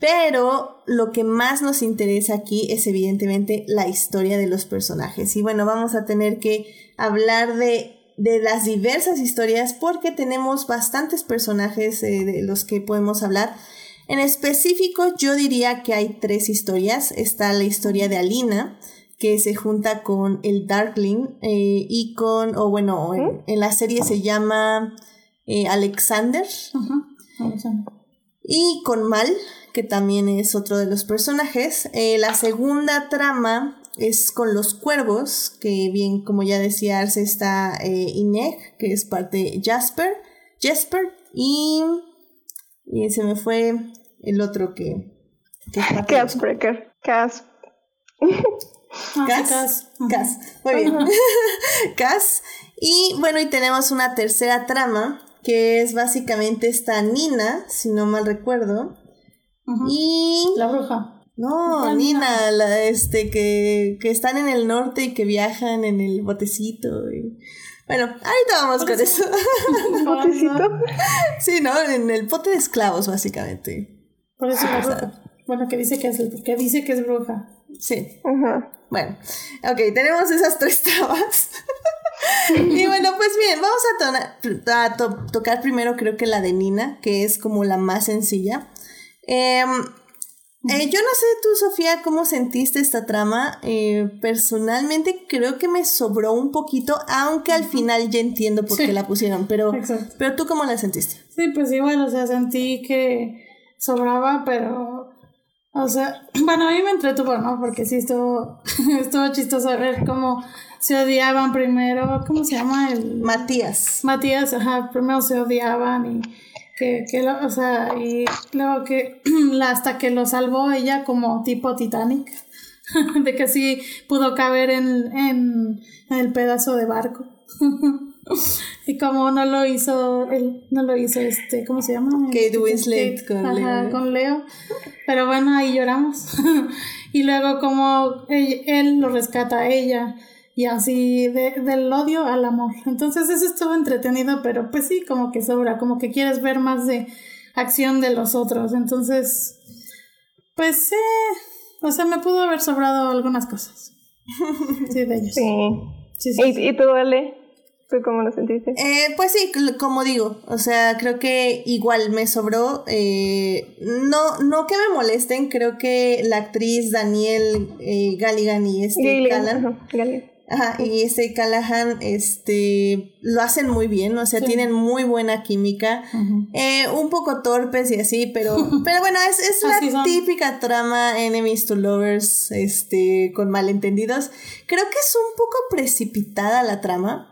pero lo que más nos interesa aquí es evidentemente la historia de los personajes. Y bueno, vamos a tener que hablar de de las diversas historias porque tenemos bastantes personajes eh, de los que podemos hablar. En específico, yo diría que hay tres historias. Está la historia de Alina, que se junta con el Darkling eh, y con, o bueno, en, la serie se llama eh, Alexander. Y con Mal, que también es otro de los personajes. la segunda trama es con los cuervos, que bien, como ya decía Arce, está eh, Ineg, que es parte de Jasper, Jasper, y, y se me fue el otro que... que Casbreaker, Cas. Cas, Cas, muy bien. *laughs* Cas. Y bueno, y tenemos una tercera trama, que es básicamente esta Nina, si no mal recuerdo. Y... La bruja. No, Nina, la, este, que, que están en el norte y que viajan en el botecito. Y... Bueno, ahorita vamos con eso. ¿El botecito? *laughs* sí, ¿no? En el bote de esclavos, básicamente. Por eso la bruja. Bueno, que dice que es, que dice que es bruja. Sí. Bueno, ok, tenemos esas tres trabas. *laughs* y bueno, pues bien, vamos a, a to tocar primero creo que la de Nina, que es como la más sencilla. Eh, eh, yo no sé tú, Sofía, cómo sentiste esta trama. Eh, personalmente creo que me sobró un poquito, aunque al final ya entiendo por qué la pusieron, pero, pero tú cómo la sentiste. Sí, pues igual, o sea, sentí que sobraba, pero O sea, *clears throat* bueno, a mí me entretuvo, ¿no? Porque sí estuvo, *laughs* estuvo chistoso ver cómo se odiaban primero, ¿cómo se llama? El... Matías. Matías, ajá, primero se odiaban y que, que lo, o sea, y luego que *clears throat* hasta que lo salvó ella como tipo Titanic, *laughs* de que sí pudo caber en, en, en el pedazo de barco. *laughs* y como no lo hizo, él no lo hizo este, ¿cómo se llama? Kate Este, Winslet Kate, con ajá, Leo. con Leo. Pero bueno, ahí lloramos. *laughs* y luego como él, él lo rescata a ella. Y así de, del odio al amor. Entonces eso estuvo entretenido, pero pues sí, como que sobra, como que quieres ver más de acción de los otros. Entonces, pues eh, o sea, me pudo haber sobrado algunas cosas. *laughs* Sí, de ellos. Sí. Sí, sí, ¿Y, sí. y tú, Ale? ¿Tú cómo lo sentiste? Eh, pues sí, como digo, o sea, creo que igual me sobró. eh, no, no que me molesten, creo que la actriz Daniel eh, Galligan y este Callan, ajá, y este Callahan, este, lo hacen muy bien, o sea, Sí. tienen muy buena química. Eh, un poco torpes y así, pero, *laughs* pero bueno, es, es la típica trama enemies to lovers, este, con malentendidos. Creo que es un poco precipitada la trama.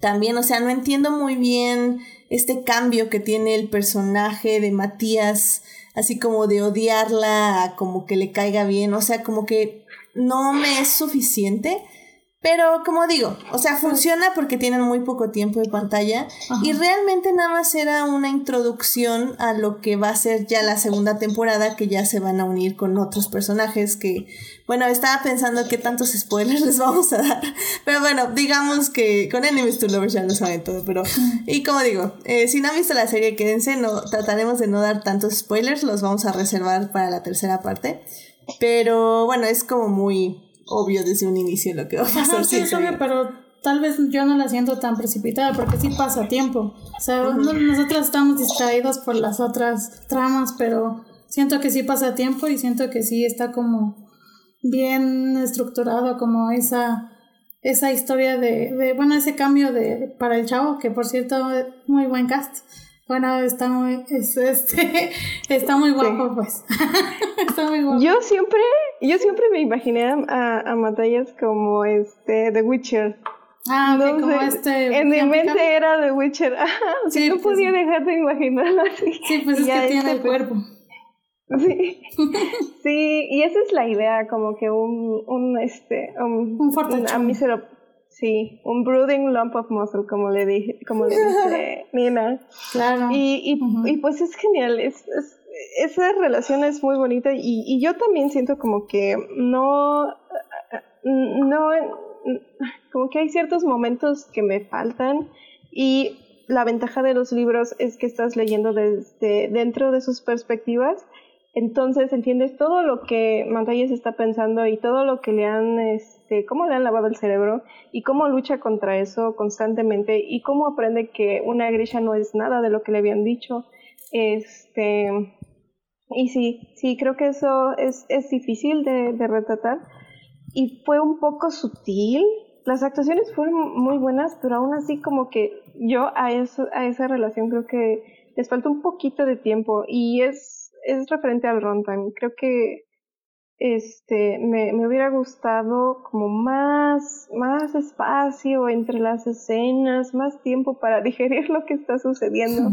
También, o sea, no entiendo muy bien este cambio que tiene el personaje de Matías, así como de odiarla a como que le caiga bien, o sea, como que no me es suficiente. Pero como digo, o sea, funciona porque tienen muy poco tiempo de pantalla Ajá. y realmente nada más era una introducción a lo que va a ser ya la segunda temporada, que ya se van a unir con otros personajes que, bueno, estaba pensando qué tantos spoilers *laughs* les vamos a dar, pero bueno, digamos que con Enemies to Lovers ya lo saben todo, pero, y como digo, eh, si no han visto la serie, quédense, no, trataremos de no dar tantos spoilers, los vamos a reservar para la tercera parte, pero bueno, es como muy obvio desde un inicio lo que va a pasar. Ajá, sí, es obvio, pero tal vez yo no la siento tan precipitada porque sí pasa tiempo. O sea, no- nosotros estamos distraídos por las otras tramas, pero siento que sí pasa tiempo y siento que sí está como bien estructurado como esa esa historia de, de bueno, ese cambio de para el chavo, que por cierto, muy buen cast. Bueno, está muy, es- este, *laughs* está muy guapo, pues. *laughs* está muy guapo. Yo siempre, yo siempre me imaginé a, a, Matallas como este The Witcher. ah, No como sé, este. en mi mente era The Witcher. *laughs* Ajá, Sí, no pues podía sí. dejar de imaginarlo así. Sí, pues es que tiene este, el cuerpo. Sí. sí, y esa es la idea, como que un, un este, un, Un fortachón. a mísero, sí, un brooding lump of muscle, como le dije, como le dice *laughs* Nina. Claro. Y, y, y pues es genial, es, es- esa relación es muy bonita y, y yo también siento como que no, no, como que hay ciertos momentos que me faltan y la ventaja de los libros es que estás leyendo desde dentro de sus perspectivas, entonces entiendes todo lo que Montañez está pensando y todo lo que le han, este, cómo le han lavado el cerebro y cómo lucha contra eso constantemente y cómo aprende que una Grisha no es nada de lo que le habían dicho. Este, y sí, sí, creo que eso es, es difícil de, de retratar y fue un poco sutil. Las actuaciones fueron muy buenas, pero aún así como que yo a, eso, a esa relación creo que les falta un poquito de tiempo y es, es referente al runtime. Creo que este me, me hubiera gustado como más, más espacio entre las escenas, más tiempo para *laughs* digerir lo que está sucediendo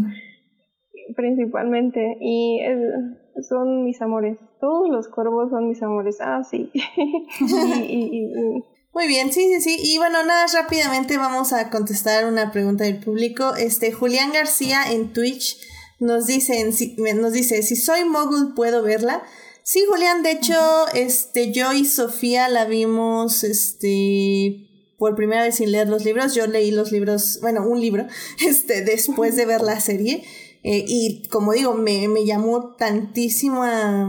principalmente y es- son mis amores todos los cuervos son mis amores ah sí *laughs* y, y- y- Muy bien, sí, sí, sí. Y bueno, nada, rápidamente vamos a contestar una pregunta del público. Este, Julián García en Twitch nos dice, en nos dice, si soy mogul, ¿puedo verla? Sí, Julián, de hecho, este, yo y Sofía la vimos, este, por primera vez sin leer los libros. Yo leí los libros, bueno, un libro, *laughs* este, después de ver la serie. Eh, y como digo, me, me llamó tantísimo a-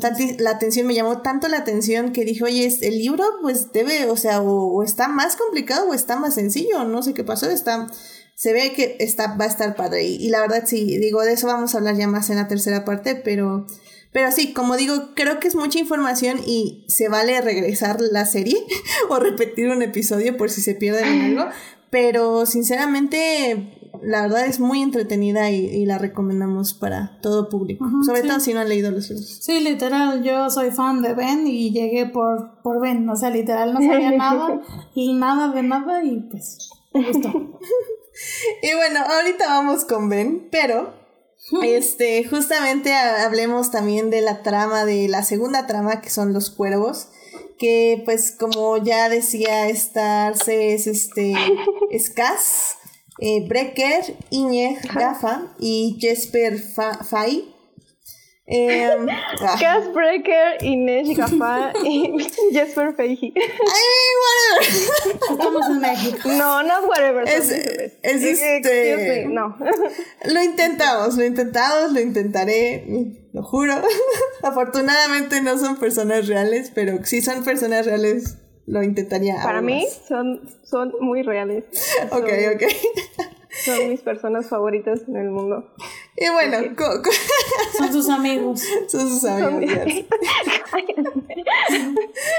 tanti- la atención, me llamó tanto la atención que dije, oye, el libro pues debe, o sea, o, o está más complicado o está más sencillo, no sé qué pasó, está, se ve que está, va a estar padre. Y, y la verdad sí, digo, de eso vamos a hablar ya más en la tercera parte, pero, pero sí, como digo, creo que es mucha información y se vale regresar la serie *laughs* o repetir un episodio por si se pierden en algo. Pero sinceramente la verdad es muy entretenida y, la recomendamos para todo público, sobre todo si no han leído los libros. Sí, literal, yo soy fan de Ben y llegué por, por Ben, o sea, literal no sabía *laughs* nada y nada de nada y pues me gustó. *laughs* y bueno, ahorita vamos con Ben, pero este, justamente hablemos también de la trama, de la segunda trama, que son los cuervos que pues como ya decía Starce es este *laughs* Skaz, eh, Brecker, Iñeg Gafa y Jesper Fay. *laughs* Eh, Breaker, Inés Gafa y *laughs* Jesper Fay. ¡Ay, whatever! Estamos en México. No, no whatever. Es, es este. No. *laughs* Lo intentamos, lo intentamos, lo intentaré lo juro. Afortunadamente no son personas reales, pero si son personas reales, lo intentaría. Para mí son, son muy reales. ok, ok. Son mis personas favoritas en el mundo. Y bueno, son sus amigos. Son sus amigos. *laughs*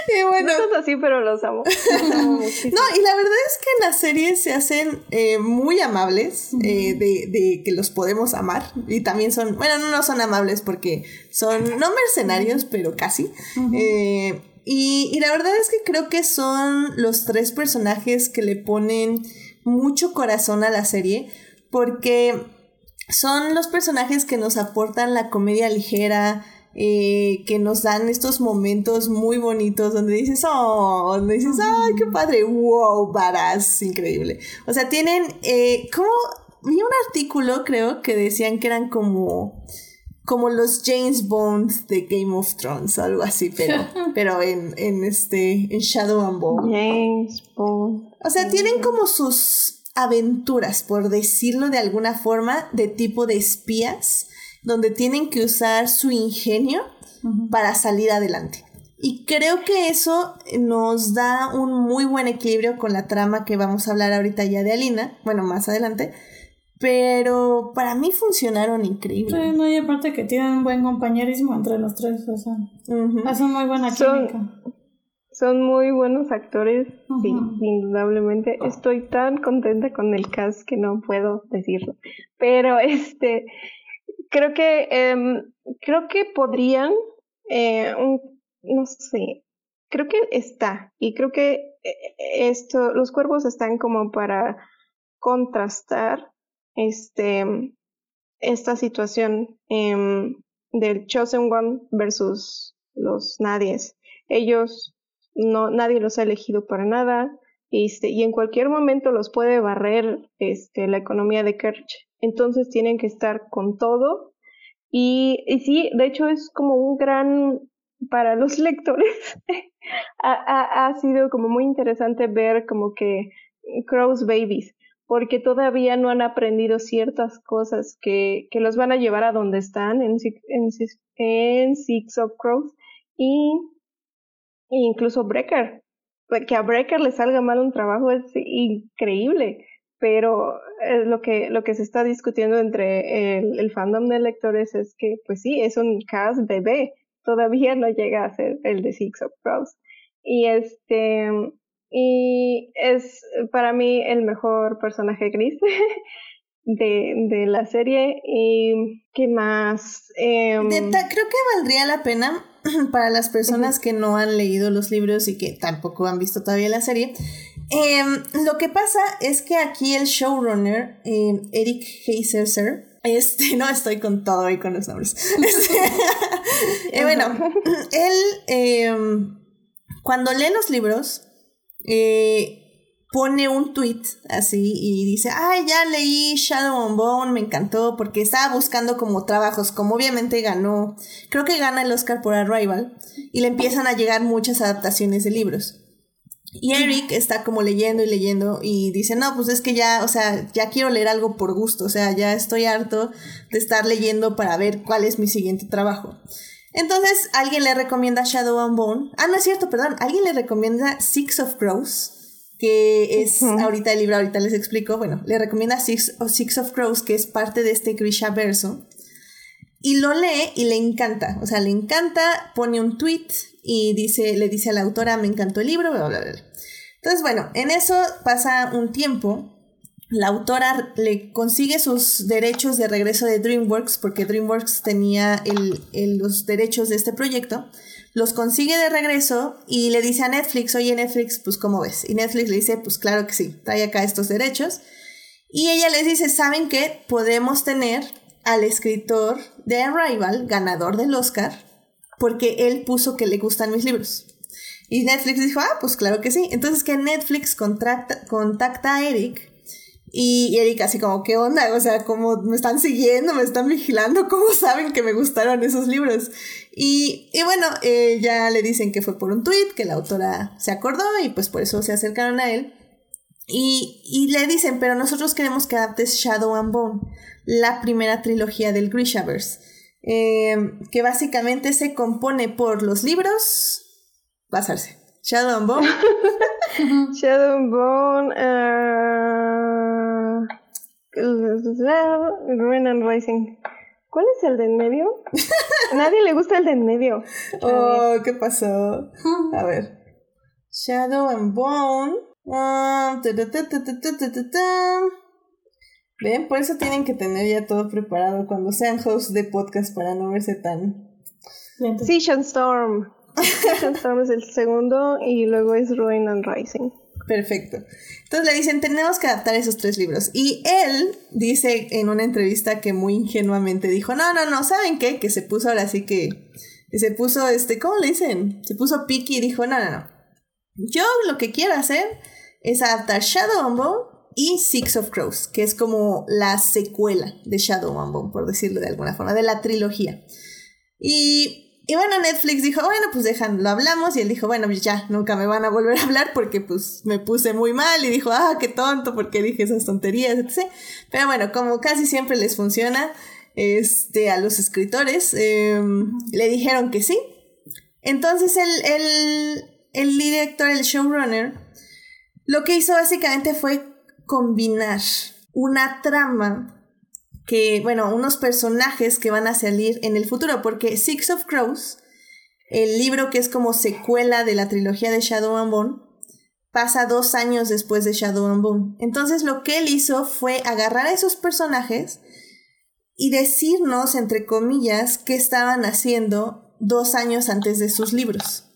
y bueno. No son así, pero los amo. *laughs* no, y la verdad es que en la serie se hacen eh, muy amables, eh, de, de, que los podemos amar. Y también son, bueno, no, no son amables porque son, no mercenarios, pero casi. Eh, y, y la verdad es que creo que son los tres personajes que le ponen mucho corazón a la serie porque son los personajes que nos aportan la comedia ligera, eh, que nos dan estos momentos muy bonitos donde dices, oh, donde dices, ay, qué padre, wow, varas, increíble. O sea, tienen, eh, como, vi un artículo, creo, que decían que eran como, como los James Bond de Game of Thrones, algo así, pero, *laughs* pero en, en este, en Shadow and Bone. James Bond. O sea, tienen como sus aventuras, por decirlo de alguna forma, de tipo de espías, donde tienen que usar su ingenio para salir adelante. Y creo que eso nos da un muy buen equilibrio con la trama que vamos a hablar ahorita ya de Alina, bueno, más adelante. Pero para mí funcionaron increíble. Sí, no, y aparte que tienen un buen compañerismo entre los tres, o sea, hacen muy buena química. Son muy buenos actores, sí, indudablemente. Estoy tan contenta con el cast que no puedo decirlo. Pero *laughs* este, creo que, eh, creo que podrían, eh, un, no sé, creo que está. Y creo que eh, esto, los cuervos están como para contrastar este, esta situación eh, del Chosen One versus los nadies. Ellos no, nadie los ha elegido para nada, este, y en cualquier momento los puede barrer este, la economía de Kerch. Entonces tienen que estar con todo. Y, sí, de hecho es como un gran, para los *laughs* lectores, ha, sido como muy interesante ver como que Crow's Babies, porque todavía no han aprendido ciertas cosas que, que los van a llevar a donde están en, en, en Six of Crows. Y e incluso Breaker. Pues, que a Breaker le salga mal un trabajo es increíble, pero lo que, lo que se está discutiendo entre el, el fandom de lectores es que, pues sí, es un cast bebé, todavía no llega a ser el de Six of Crows. Y este, y es para mí el mejor personaje gris *laughs* de, de la serie. Y qué más. Eh, creo que valdría la pena *clears throat* para las personas que no han leído los libros y que tampoco han visto todavía la serie. Em, lo que pasa es que aquí el showrunner, em, Eric Heiserser, este, *laughs* no estoy con todo y con los nombres. *laughs* Este, eh, bueno, él, em, cuando lee los libros, eh, pone un tweet así y dice, ay, ya leí Shadow and Bone, me encantó porque estaba buscando como trabajos, como obviamente ganó, creo que gana el Oscar por Arrival y le empiezan a llegar muchas adaptaciones de libros. Y Eric está como leyendo y leyendo y dice, no, pues es que ya, o sea, ya quiero leer algo por gusto, o sea, ya estoy harto de estar leyendo para ver cuál es mi siguiente trabajo. Entonces, alguien le recomienda Shadow and Bone. Ah, no es cierto, perdón. Alguien le recomienda Six of Crows que *laughs* es ahorita el libro, ahorita les explico, bueno, le recomienda Six, Six of Crows, que es parte de este Grisha verso, y lo lee y le encanta, o sea, le encanta, pone un tweet y dice, le dice a la autora, me encantó el libro, bla, bla, bla. Entonces, bueno, en eso pasa un tiempo. La autora le consigue sus derechos de regreso de DreamWorks, porque DreamWorks tenía los derechos de este proyecto, los consigue de regreso y le dice a Netflix, oye Netflix, pues ¿cómo ves? Y Netflix le dice, pues claro que sí, trae acá estos derechos. Y ella les dice, ¿saben qué? Podemos tener al escritor de Arrival, ganador del Oscar, porque él puso que le gustan mis libros. Y Netflix dijo, ah, pues claro que sí. Entonces que Netflix contacta a Eric y Eric así como, ¿qué onda? O sea, como me están siguiendo, me están vigilando, ¿cómo saben que me gustaron esos libros? Y, y bueno, eh, ya le dicen que fue por un tweet, que la autora se acordó y pues por eso se acercaron a él. Y, y le dicen, pero nosotros queremos que adaptes Shadow and Bone, la primera trilogía del Grishaverse, eh, que básicamente se compone por los libros, pasarse, Shadow and Bone. Shadow and Bone, uh, Ruin and Rising. ¿Cuál es el de en medio? A nadie le gusta el de en medio. Oh, ¿qué pasó? A ver. Shadow and Bone. Ven, por eso tienen que tener ya todo preparado cuando sean hosts de podcast para no verse tan. Season Storm. *laughs* Season Storm es el segundo y luego es Ruin and Rising. Perfecto. Entonces le dicen, tenemos que adaptar esos tres libros. Y él dice en una entrevista que muy ingenuamente dijo, no, no, no, ¿saben qué? Que se puso ahora sí que, se puso, este, ¿cómo le dicen? Se puso piqui y dijo, no, no, no. Yo lo que quiero hacer es adaptar Shadow and Bone y Six of Crows, que es como la secuela de Shadow and Bone, por decirlo de alguna forma, de la trilogía. Y y bueno, Netflix dijo, bueno, pues déjalo, lo hablamos. Y él dijo, bueno, pues ya, nunca me van a volver a hablar porque pues me puse muy mal. Y dijo, ah, qué tonto, porque dije esas tonterías, etc. Pero bueno, como casi siempre les funciona este, a los escritores, em, le dijeron que sí. Entonces el, el, el director, el showrunner, lo que hizo básicamente fue combinar una trama que, bueno, unos personajes que van a salir en el futuro, porque Six of Crows, el libro que es como secuela de la trilogía de Shadow and Bone, pasa dos años después de Shadow and Bone. Entonces lo que él hizo fue agarrar a esos personajes y decirnos, entre comillas, qué estaban haciendo dos años antes de sus libros.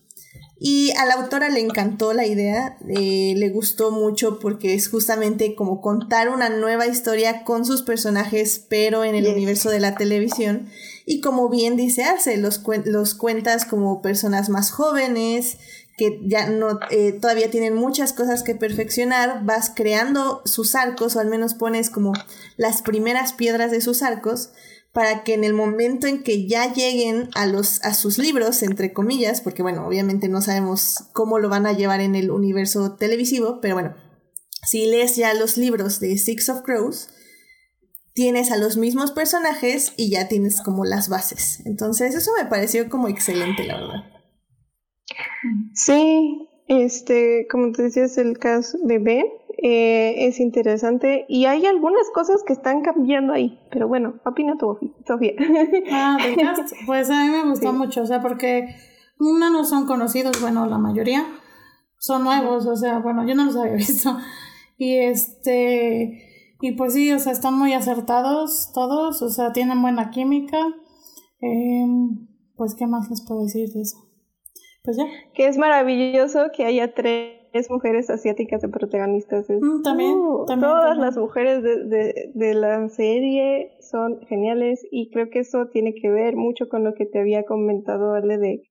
Y a la autora le encantó la idea, eh, le gustó mucho porque es justamente como contar una nueva historia con sus personajes, pero en el universo de la televisión. Y como bien dice Arce, los, los cuentas como personas más jóvenes, que ya no eh, todavía tienen muchas cosas que perfeccionar, vas creando sus arcos, o al menos pones como las primeras piedras de sus arcos, para que en el momento en que ya lleguen a los a sus libros entre comillas porque bueno obviamente no sabemos cómo lo van a llevar en el universo televisivo pero bueno si lees ya los libros de Six of Crows tienes a los mismos personajes y ya tienes como las bases. Entonces eso me pareció como excelente la verdad. Sí este como te decías el caso de Ben eh, es interesante y hay algunas cosas que están cambiando ahí, pero bueno, opina tú, Sofía. Ah, *laughs* Pues a mí me gustó mucho, o sea, porque una no son conocidos, bueno, la mayoría son nuevos, o sea, bueno, yo no los había *laughs* visto. Y este, y pues sí, o sea, están muy acertados todos, o sea, tienen buena química. Em, pues, ¿qué más les puedo decir de eso? Pues ya. Que es maravilloso que haya tres es mujeres asiáticas de protagonistas. Mm, también, uh, Todas las mujeres de, de, la serie son geniales y creo que eso tiene que ver mucho con lo que te había comentado, Ale, de,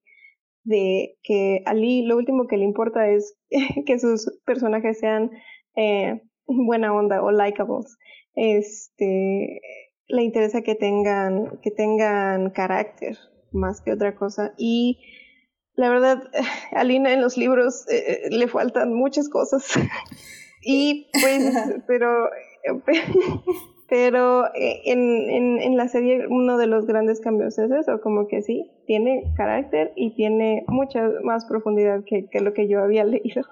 de que a Lee lo último que le importa es *laughs* que sus personajes sean eh, buena onda o likeables. Este, le interesa que tengan, que tengan carácter más que otra cosa y la verdad, *laughs* a Lina en los libros eh, eh, le faltan muchas cosas. *laughs* y pues, *laughs* pero, pero eh, en, en, en, la serie uno de los grandes cambios es eso, como que sí, tiene carácter y tiene mucha más profundidad que, que lo que yo había leído.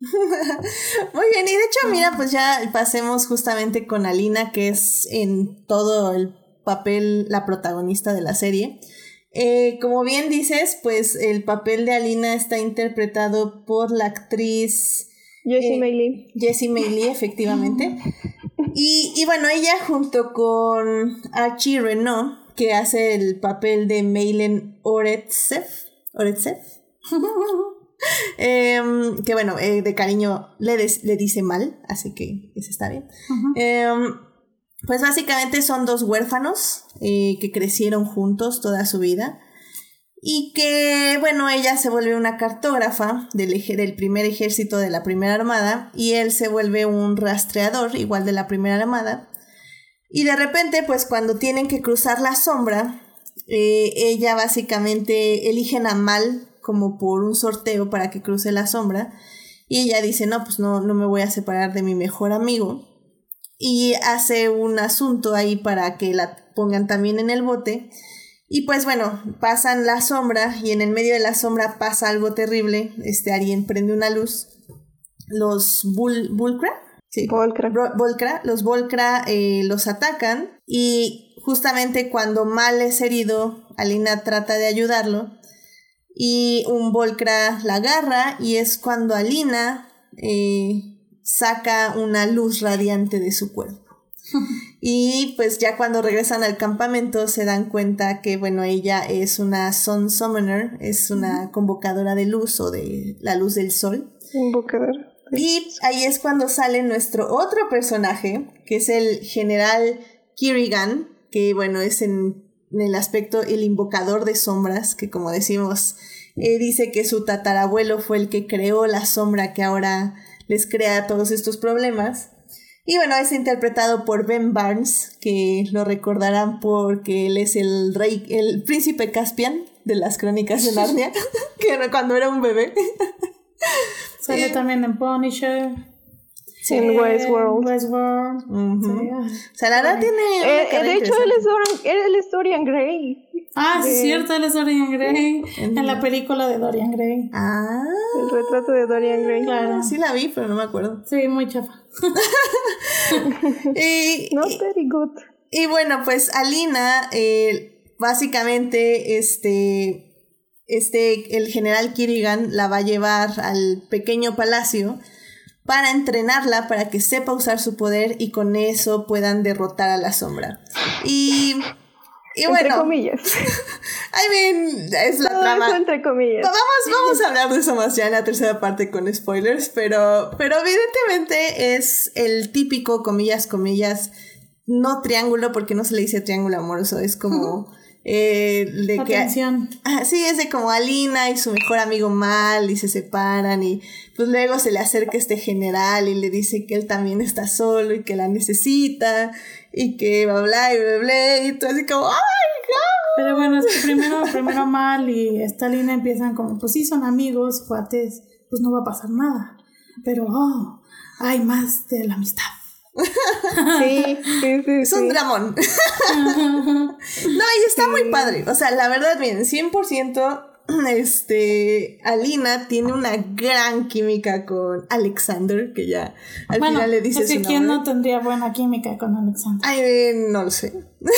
Muy bien, y de hecho, mira, pues ya pasemos justamente con Alina, que es en todo el papel la protagonista de la serie. Eh, como bien dices, pues el papel de Alina está interpretado por la actriz Jessie Eh, Maylee. Jessie Maylie, efectivamente. Y, y bueno, ella junto con Archie Renault, que hace el papel de Mailen Oretsev, Oretsev, *laughs* em, que bueno, eh, de cariño le, des- le dice mal, así que eso está bien. Pues básicamente son dos huérfanos eh, que crecieron juntos toda su vida. Y que, bueno, ella se vuelve una cartógrafa del, del primer ejército de la primera armada y él se vuelve un rastreador igual de la primera armada. Y de repente, pues cuando tienen que cruzar la sombra, eh, ella básicamente eligen a Mal como por un sorteo para que cruce la sombra. Y ella dice, no, pues no, no me voy a separar de mi mejor amigo. Y hace un asunto ahí para que la pongan también en el bote. Y pues bueno, pasan la sombra y en el medio de la sombra pasa algo terrible. Este alguien prende una luz. Los Bul Vulcra, sí, Volcra. Volcra, los Volcra eh, los atacan y justamente cuando Mal es herido, Alina trata de ayudarlo y un Volcra la agarra y es cuando Alina eh, saca una luz radiante de su cuerpo. *laughs* Y pues ya cuando regresan al campamento se dan cuenta que, bueno, ella es una Sun Summoner, es una convocadora de luz o de la luz del sol. Invocador. Y ahí es cuando sale nuestro otro personaje, que es el general Kirigan, que bueno, es en, en el aspecto el invocador de sombras, que como decimos, eh, dice que su tatarabuelo fue el que creó la sombra que ahora les crea todos estos problemas. Y bueno, es interpretado por Ben Barnes, que lo recordarán porque él es el rey, el príncipe Caspian de las crónicas de Narnia, *laughs* *laughs* que era cuando era un bebé. *laughs* Sale Eh, también en Punisher. En Westworld. Westworld. Sí. O sea, la verdad tiene. Eh, eh, de hecho, él interesante. es, Dorian, él es Dorian Gray. Ah, sí, es cierto, él es Dorian Gray. En la película de Dorian Gray. Ah, El retrato de Dorian Gray. Claro. sí la vi, pero no me acuerdo. Sí, muy chafa. *laughs* Y, *laughs* Not y, very good. y bueno, pues Alina, eh, básicamente, este, este, el general Kirigan la va a llevar al pequeño palacio para entrenarla, para que sepa usar su poder y con eso puedan derrotar a la sombra. Y, y entre bueno, comillas. *laughs* I mean, es la Todo trama. eso entre comillas. Vamos, vamos a hablar de eso más ya en la tercera parte con spoilers, pero, pero evidentemente es el típico, comillas, comillas, no triángulo, porque no se le dice triángulo amoroso, es como eh, de que... Ah, sí, es de como Alina y su mejor amigo Mal y se separan y pues luego se le acerca este general y le dice que él también está solo y que la necesita y que bla bla y bla bla y todo así como ¡ay, Pero bueno, es que primero, primero Mal y Stalin empiezan como, pues sí, son amigos, cuates, pues no va a pasar nada. Pero, oh, hay más de la amistad. *laughs* Sí, sí, sí. Es un sí. dramón. *laughs* no, y está muy padre. O sea, la verdad, bien, 100% *clears throat* este, Alina tiene una gran química con Alexander, que ya al bueno, final le dice es que su quién no tendría buena química con Alexander. Ay, eh, no lo sé. *laughs*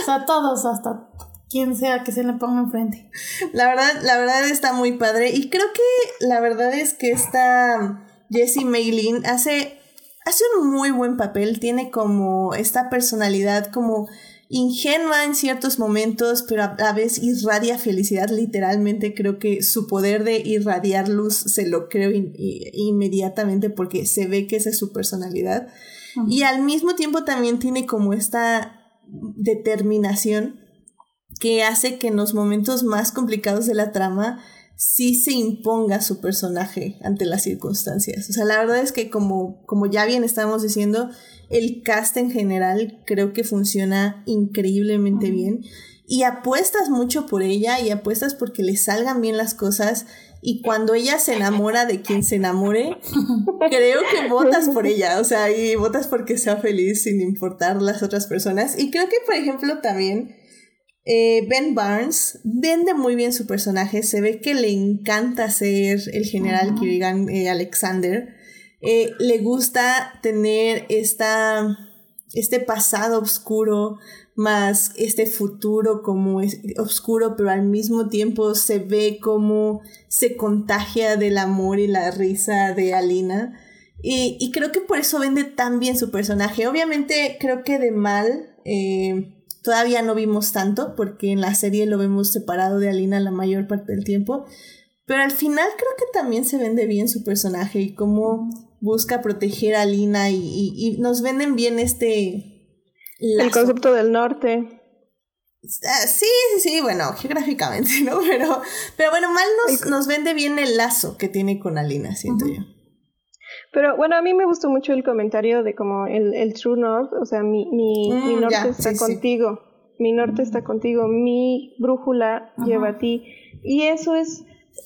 O sea, todos, hasta quien sea que se le ponga enfrente. La verdad, la verdad está muy padre. Y creo que la verdad es que esta Jessie Maylin hace, hace un muy buen papel. Tiene como esta personalidad como ingenua en ciertos momentos, pero a la vez irradia felicidad. Literalmente creo que su poder de irradiar luz se lo creo in- inmediatamente porque se ve que esa es su personalidad. Y al mismo tiempo también tiene como esta determinación que hace que en los momentos más complicados de la trama sí se imponga su personaje ante las circunstancias. O sea, la verdad es que como, como ya bien estamos diciendo, el cast en general creo que funciona increíblemente bien y apuestas mucho por ella y apuestas porque le salgan bien las cosas y cuando ella se enamora de quien se enamore, *laughs* creo que votas por ella, o sea, y votas porque sea feliz sin importar las otras personas. Y creo que, por ejemplo, también eh, Ben Barnes vende muy bien su personaje, se ve que le encanta ser el general Kirigan eh, Alexander, Eh, le gusta tener esta, este pasado oscuro más este futuro como es oscuro, pero al mismo tiempo se ve como se contagia del amor y la risa de Alina. Y, creo que por eso vende tan bien su personaje. Obviamente creo que de mal eh, todavía no vimos tanto, porque en la serie lo vemos separado de Alina la mayor parte del tiempo. Pero al final creo que también se vende bien su personaje y cómo busca proteger a Alina y, nos venden bien este... El concepto del norte. Ah, sí, sí, sí, bueno, geográficamente, *laughs* ¿no? Pero, pero bueno, mal nos, nos vende bien el lazo que tiene con Alina, siento yo. Pero bueno, a mí me gustó mucho el comentario de como el, el True North, o sea, mi, mi, mi mm, norte está contigo, mi norte está contigo, mi brújula lleva a ti. Y eso es,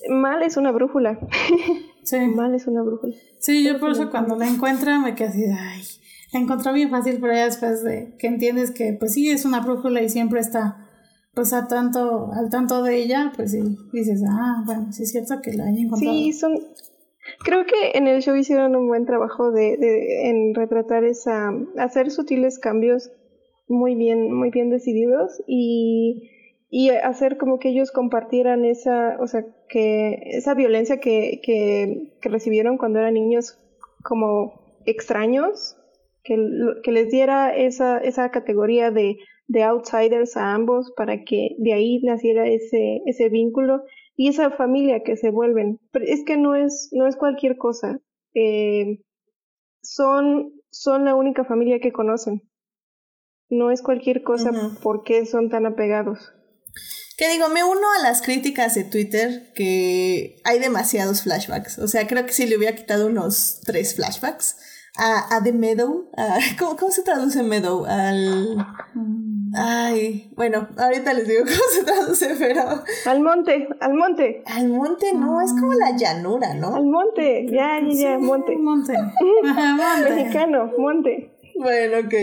mal es una brújula. *laughs* Sí. mal es una brújula. Sí, yo por eso cuando la encuentro me quedo así, ay, la encontró bien fácil, pero ya después de que entiendes que pues sí es una brújula y siempre está pues a tanto, al tanto de ella, pues sí, dices, ah, bueno, sí es cierto que la haya encontrado. Sí, son, Creo que en el show hicieron un buen trabajo de, en retratar esa, hacer sutiles cambios muy bien, muy bien decididos y, y hacer como que ellos compartieran esa, o sea, que esa violencia que, que, que recibieron cuando eran niños como extraños, que, que les diera esa, esa categoría de, de outsiders a ambos para que de ahí naciera ese, ese vínculo y esa familia que se vuelven. Pero es que no es, no es cualquier cosa. Eh, son, son la única familia que conocen. No es cualquier cosa porque son tan apegados. Que digo, me uno a las críticas de Twitter que hay demasiados flashbacks. O sea, creo que si le hubiera quitado unos tres flashbacks a, a The Meadow, *laughs* ¿cómo, ¿cómo, se traduce Meadow? Al... Ay, bueno, ahorita les digo *laughs* cómo se traduce, pero. Al monte, al monte. Al monte, no, es como la llanura, ¿no? Al monte, ya, ya, ya, monte. *laughs* Monte. Mexicano, monte. Bueno, ok.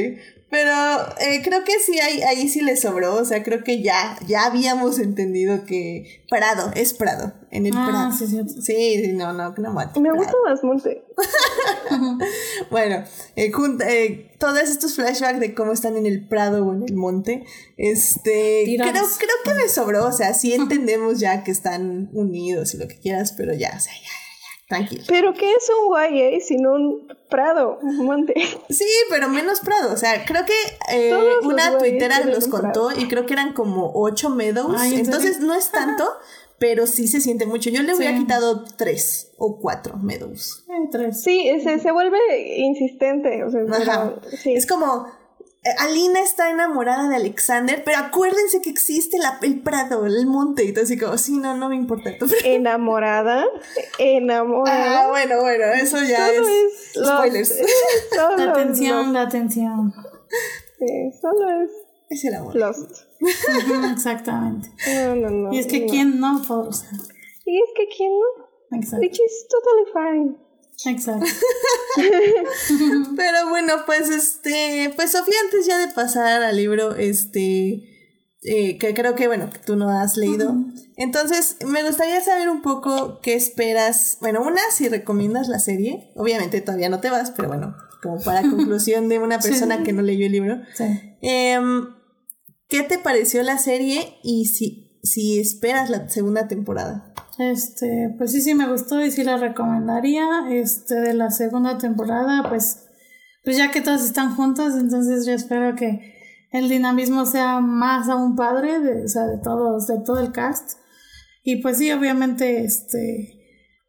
Pero eh, creo que sí, ahí, ahí sí le sobró. O sea, creo que ya, ya habíamos entendido que Prado es Prado. En el ah, Prado. Sí, sí, sí, no, no, no mate. Me gusta más Monte. *laughs* bueno, eh, eh, todos estos flashbacks de cómo están en el Prado o en el monte. Este. Creo, creo que me sobró. O sea, sí entendemos ya que están unidos y lo que quieras, pero ya, o sea, ya Tranquilo. Pero ¿qué es un YA sin un prado, un monte? Sí, pero menos prado. O sea, creo que eh, una tuitera los contó y creo que eran como ocho meadows. entonces no es tanto, pero sí se siente mucho. Yo le hubiera quitado tres o cuatro meadows. Eh, sí, se, se vuelve insistente. O sea, Es como eh, Alina está enamorada de Alexander, pero acuérdense que existe la, el prado, el monte, y todo así como, sí, no, no me importa. *laughs* Enamorada, enamorada. Ah, bueno, bueno, eso ya es, spoilers. *laughs* la atención, la atención. Sí, solo es. Es el amor. Lost. *laughs* exactamente. No, no, no. Y es que quién no, por, Y es que quién no. Exacto. Which is totally fine. Exacto. *laughs* Pero bueno, pues este, pues Sofía, antes ya de pasar al libro, este, eh, que creo que, bueno, que tú no has leído. Entonces, me gustaría saber un poco qué esperas. Bueno, una, si recomiendas la serie. Obviamente todavía no te vas, pero bueno, como para *laughs* conclusión de una persona que no leyó el libro. Sí. Em, ¿Qué te pareció la serie y si, si esperas la segunda temporada? Este, pues sí, sí me gustó y sí la recomendaría. Este, de la segunda temporada, pues, pues ya que todas están juntas, entonces yo espero que el dinamismo sea más aún padre, de, o sea, de todos, de todo el cast. Y pues sí, obviamente, este,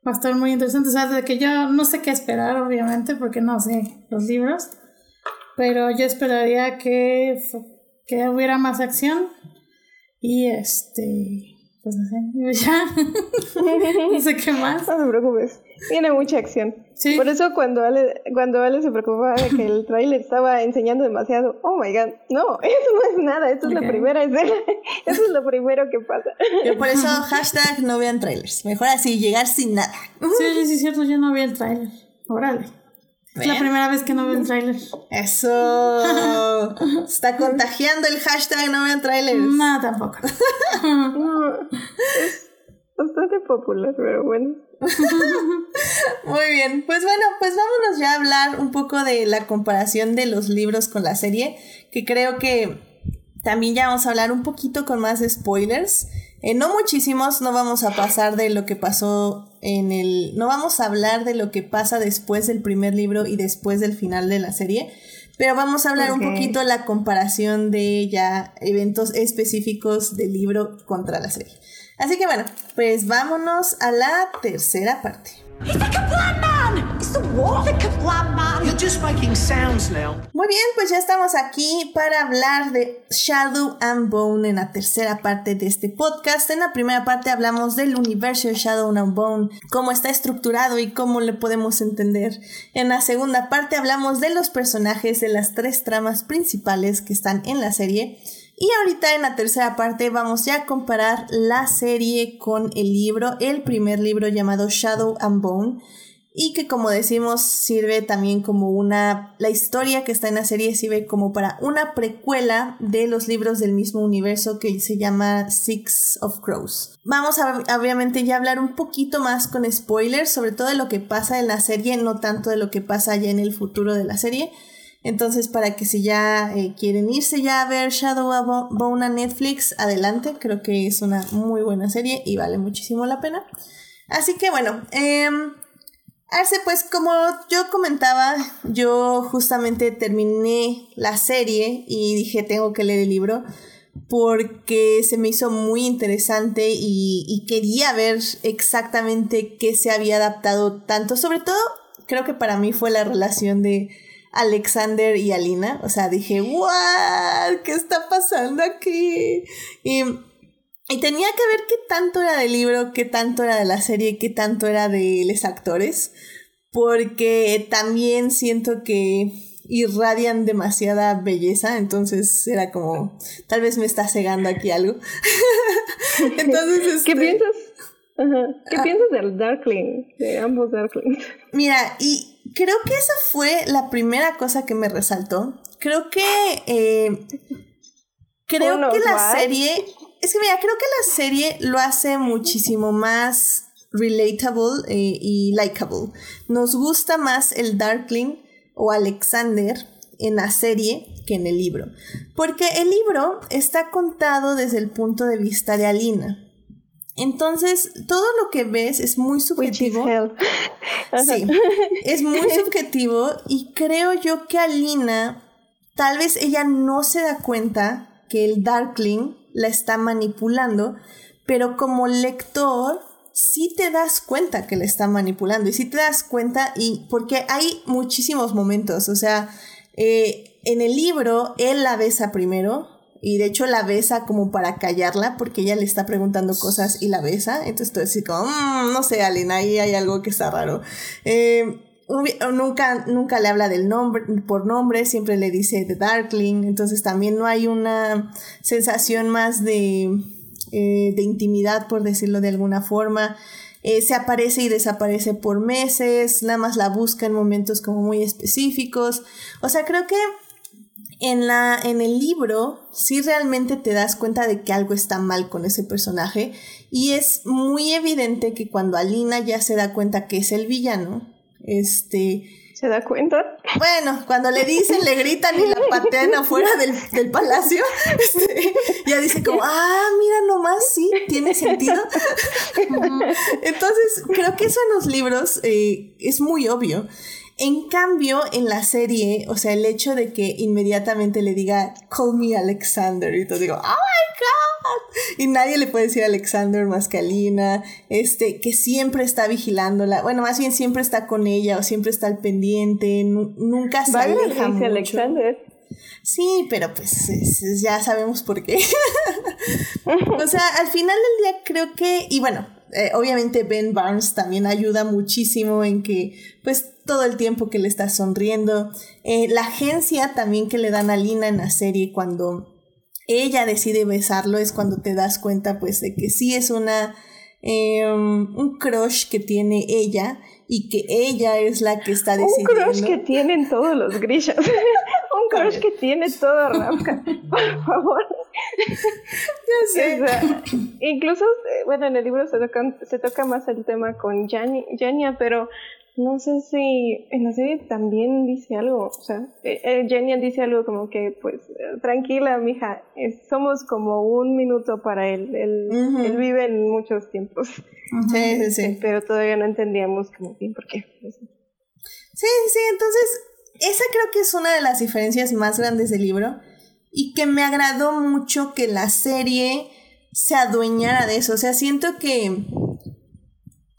va a estar muy interesante. O sea, de que yo no sé qué esperar, obviamente, porque no sé los libros. Pero yo esperaría que, que hubiera más acción. Y este, pues no sé, *laughs* ya. no sé qué más. No te preocupes. Tiene mucha acción. Sí. Por eso cuando Ale, cuando Ale se preocupaba de que el tráiler estaba enseñando demasiado, oh my god, no, *laughs* eso no es nada, esto es la primera escena, *laughs* eso es lo primero que pasa. Yo por eso hashtag no vean trailers, mejor así, llegar sin nada. Sí, sí, sí, cierto, yo no vi el tráiler. Órale. Es la primera vez que no veo un tráiler. Eso. Está contagiando el hashtag no vean trailers. No, tampoco. *laughs* es bastante popular, pero bueno. Muy bien. Pues bueno, pues vámonos ya a hablar un poco de la comparación de los libros con la serie, que creo que también ya vamos a hablar un poquito con más spoilers. Eh, no muchísimos, no vamos a pasar de lo que pasó en el... No vamos a hablar de lo que pasa después del primer libro y después del final de la serie, pero vamos a hablar un poquito la comparación de ya eventos específicos del libro contra la serie. Así que bueno, pues vámonos a la tercera parte. Muy bien, pues ya estamos aquí para hablar de Shadow and Bone en la tercera parte de este podcast. En la primera parte hablamos del universo de Shadow and Bone, cómo está estructurado y cómo le podemos entender. En la segunda parte hablamos de los personajes de las tres tramas principales que están en la serie. Y ahorita en la tercera parte vamos ya a comparar la serie con el libro, el primer libro llamado Shadow and Bone, y que como decimos sirve también como una, la historia que está en la serie sirve como para una precuela de los libros del mismo universo que se llama Six of Crows. Vamos a obviamente ya hablar un poquito más con spoilers, sobre todo de lo que pasa en la serie, no tanto de lo que pasa ya en el futuro de la serie. Entonces, para que si ya eh, quieren irse ya a ver Shadow Bone a Netflix, adelante. Creo que es una muy buena serie y vale muchísimo la pena. Así que bueno, eh, Arce, pues como yo comentaba, yo justamente terminé la serie y dije tengo que leer el libro porque se me hizo muy interesante y, y quería ver exactamente qué se había adaptado tanto. Sobre todo, creo que para mí fue la relación de Alexander y Alina. O sea, dije, ¿what? ¿Qué está pasando aquí? Y, y, tenía que ver qué tanto era del libro, qué tanto era de la serie, qué tanto era de los actores. Porque también siento que irradian demasiada belleza, entonces era como, tal vez me está cegando aquí algo. *laughs* entonces, ¿qué este, piensas? ¿Qué ah. piensas del Darkling? De ambos Darklings. Mira, y creo que esa fue la primera cosa que me resaltó. Creo que. Eh, creo que la serie. Es que mira, creo que la serie lo hace muchísimo más relatable eh, y likable. Nos gusta más el Darkling o Alexander en la serie que en el libro. Porque el libro está contado desde el punto de vista de Alina. Entonces, todo lo que ves es muy subjetivo. *laughs* Sí, es muy *laughs* subjetivo y creo yo que Alina, tal vez ella no se da cuenta que el Darkling la está manipulando, pero como lector sí te das cuenta que le está manipulando y sí te das cuenta y porque hay muchísimos momentos, o sea, eh, en el libro él la besa primero, y de hecho la besa como para callarla porque ella le está preguntando cosas y la besa. Entonces tú decís como, mm, no sé, Alina, ahí hay algo que está raro. Eh, nunca, nunca le habla del nombre, por nombre, siempre le dice The Darkling. Entonces también no hay una sensación más de, eh, de intimidad, por decirlo de alguna forma. Eh, se aparece y desaparece por meses, nada más la busca en momentos como muy específicos. O sea, creo que en, la, en el libro sí realmente te das cuenta de que algo está mal con ese personaje y es muy evidente que cuando Alina ya se da cuenta que es el villano, este... ¿Se da cuenta? Bueno, cuando le dicen, le gritan y la patean afuera del, palacio, *laughs* este, ya dice como, ah, mira nomás, sí, tiene sentido. *laughs* Entonces, creo que eso en los libros eh, es muy obio. En cambio, en la serie, o sea, el hecho de que inmediatamente le diga, call me Alexander, y todo digo, oh my god, y nadie le puede decir Alexander más que este, que siempre está vigilándola, bueno, más bien siempre está con ella o siempre está al pendiente, nunca se vale, aleja mucho. Alexander. Sí, pero pues ya sabemos por qué. *laughs* o sea, al final del día creo que, y bueno, eh, obviamente Ben Barnes también ayuda muchísimo en que pues todo el tiempo que le está sonriendo. Eh, la agencia también que le dan a Lina en la serie cuando ella decide besarlo es cuando te das cuenta pues de que sí es una em, un crush que tiene ella y que ella es la que está decidiendo. Un crush que tienen todos los grillos. *laughs* un crush que tiene todo Rafa. Por favor. Ya *laughs* sé. incluso, eh, bueno, en el libro se toca, se toca más el tema con Jania, pero no sé si en la serie también dice algo, o sea, eh, eh dice algo como que, pues, tranquila, mija, somos como un minuto para él, él, él vive en muchos tiempos. Sí, sí, sí. Pero todavía no entendíamos como bien por qué. Sí, sí, entonces, esa creo que es una de las diferencias más grandes del libro y que me agradó mucho que la serie se adueñara de eso, o sea, siento que...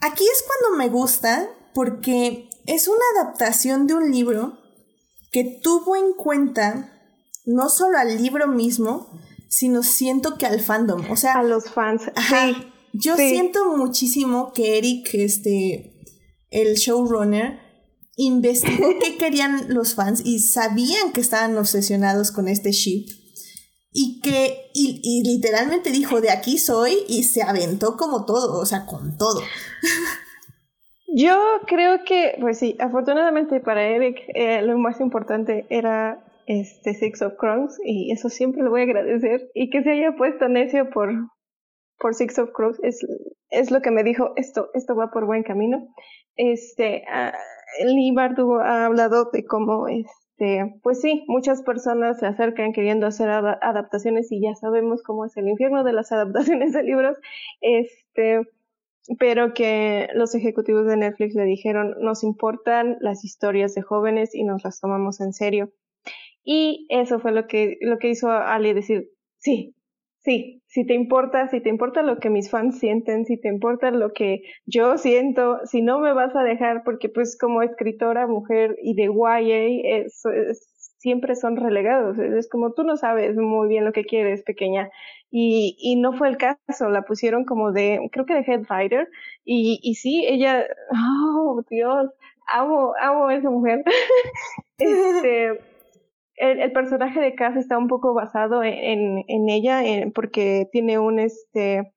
Aquí es cuando me gusta porque es una adaptación de un libro que tuvo en cuenta no solo al libro mismo, sino siento que al fandom, o sea, a los fans. yo siento muchísimo que Eric, este, el showrunner, investigó *laughs* qué querían los fans y sabían que estaban obsesionados con este ship y que y, y, literalmente dijo de aquí soy y se aventó como todo, o sea, con todo. *laughs* Yo creo que, pues sí, afortunadamente para Eric eh, lo más importante era este Six of Crows y eso siempre lo voy a agradecer y que se haya puesto necio por, por Six of Crows es, es lo que me dijo, esto, esto va por buen camino. Este, uh, Lee ha hablado de cómo, este, pues sí, muchas personas se acercan queriendo hacer adaptaciones y ya sabemos cómo es el infierno de las adaptaciones de libros. Este, pero que los ejecutivos de Netflix le dijeron, nos importan las historias de jóvenes y nos las tomamos en serio. Y eso fue lo que, lo que hizo a Ali decir, sí, sí, si te importa, si te importa lo que mis fans sienten, si te importa lo que yo siento, si no me vas a dejar, porque pues como escritora, mujer y de YA, es, siempre son relegados. Es como tú no sabes muy bien lo que quieres, pequeña. Y, y no fue el caso, la pusieron como de, creo que de head writer. Y, y sí, ella, oh Dios, amo, amo a esa mujer. *laughs* este, el, el, personaje de Cass está un poco basado en, en ella, porque tiene un, este,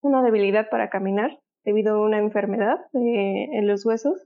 una debilidad para caminar debido a una enfermedad eh, en los huesos.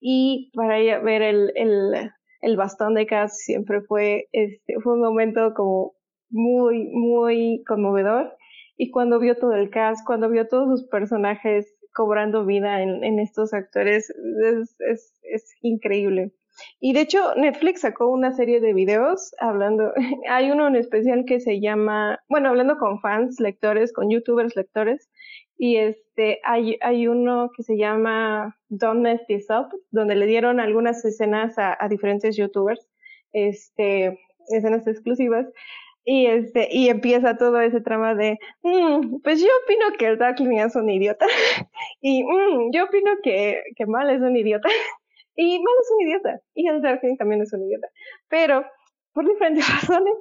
Y para ella ver el, el el bastón de Cass siempre fue, este, fue un momento como muy, muy conmovedor. Y cuando vio todo el cast, cuando vio todos sus personajes cobrando vida en, en estos actores, es, es, es, increíble. Y de hecho, Netflix sacó una serie de videos hablando, *laughs* hay uno en especial que se llama, bueno, hablando con fans, lectores, con youtubers, lectores, y este, hay, hay uno que se llama Don't Mess This Up, donde le dieron algunas escenas a, a diferentes youtubers, este, escenas exclusivas, y este, y empieza todo ese trama de, mm, pues yo opino que el Darkling es un idiota, *laughs* y mm, yo opino que, que Mal es un idiota, *laughs* y Mal es un idiota, y el Darkling también es un idiota, pero por diferentes *laughs* razones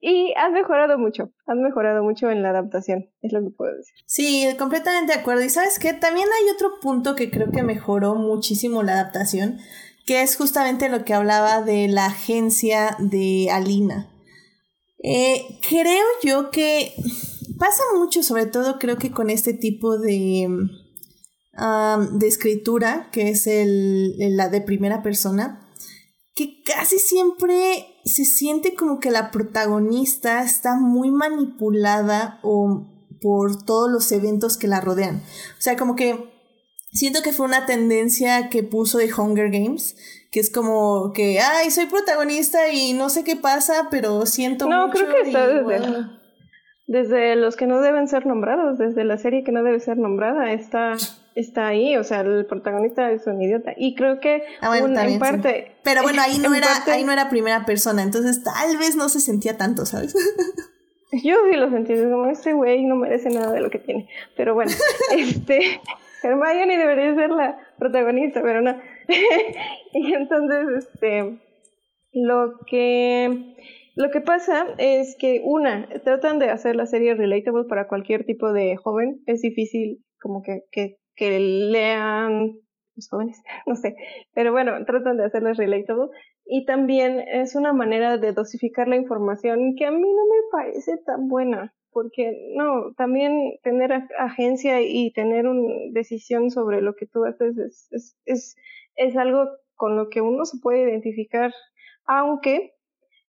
y has mejorado mucho, has mejorado mucho en la adaptación, es lo que puedo decir. Sí, completamente de acuerdo. Y sabes qué, también hay otro punto que creo que mejoró muchísimo la adaptación, que es justamente lo que hablaba de la agencia de Alina. Eh, creo yo que pasa mucho, sobre todo creo que con este tipo de, de escritura, que es el, la de primera persona, que casi siempre se siente como que la protagonista está muy manipulada o por todos los eventos que la rodean. O sea, como que siento que fue una tendencia que puso de Hunger Games, que es como que, ay, soy protagonista y no sé qué pasa, pero siento no, creo que está desde, desde los que no deben ser nombrados, desde la serie que no debe ser nombrada, está está ahí, o sea, el protagonista es un idiota. Y creo que ah, en parte. Pero bueno, ahí *laughs* no era, ahí no era primera persona, entonces tal vez no se sentía tanto, ¿sabes? *laughs* Yo sí lo sentí, como este güey no merece nada de lo que tiene. Pero bueno, *laughs* este Hermione debería ser la protagonista, pero no. *laughs* y entonces, este lo que lo que pasa es que una, tratan de hacer la serie relatable para cualquier tipo de joven. Es difícil como que, que lean los jóvenes, *laughs* no sé, pero bueno, tratan de hacerles relatable y también es una manera de dosificar la información que a mí no me parece tan buena, porque no, también tener agencia y tener una decisión sobre lo que tú haces es, es, es, es algo con lo que uno se puede identificar, aunque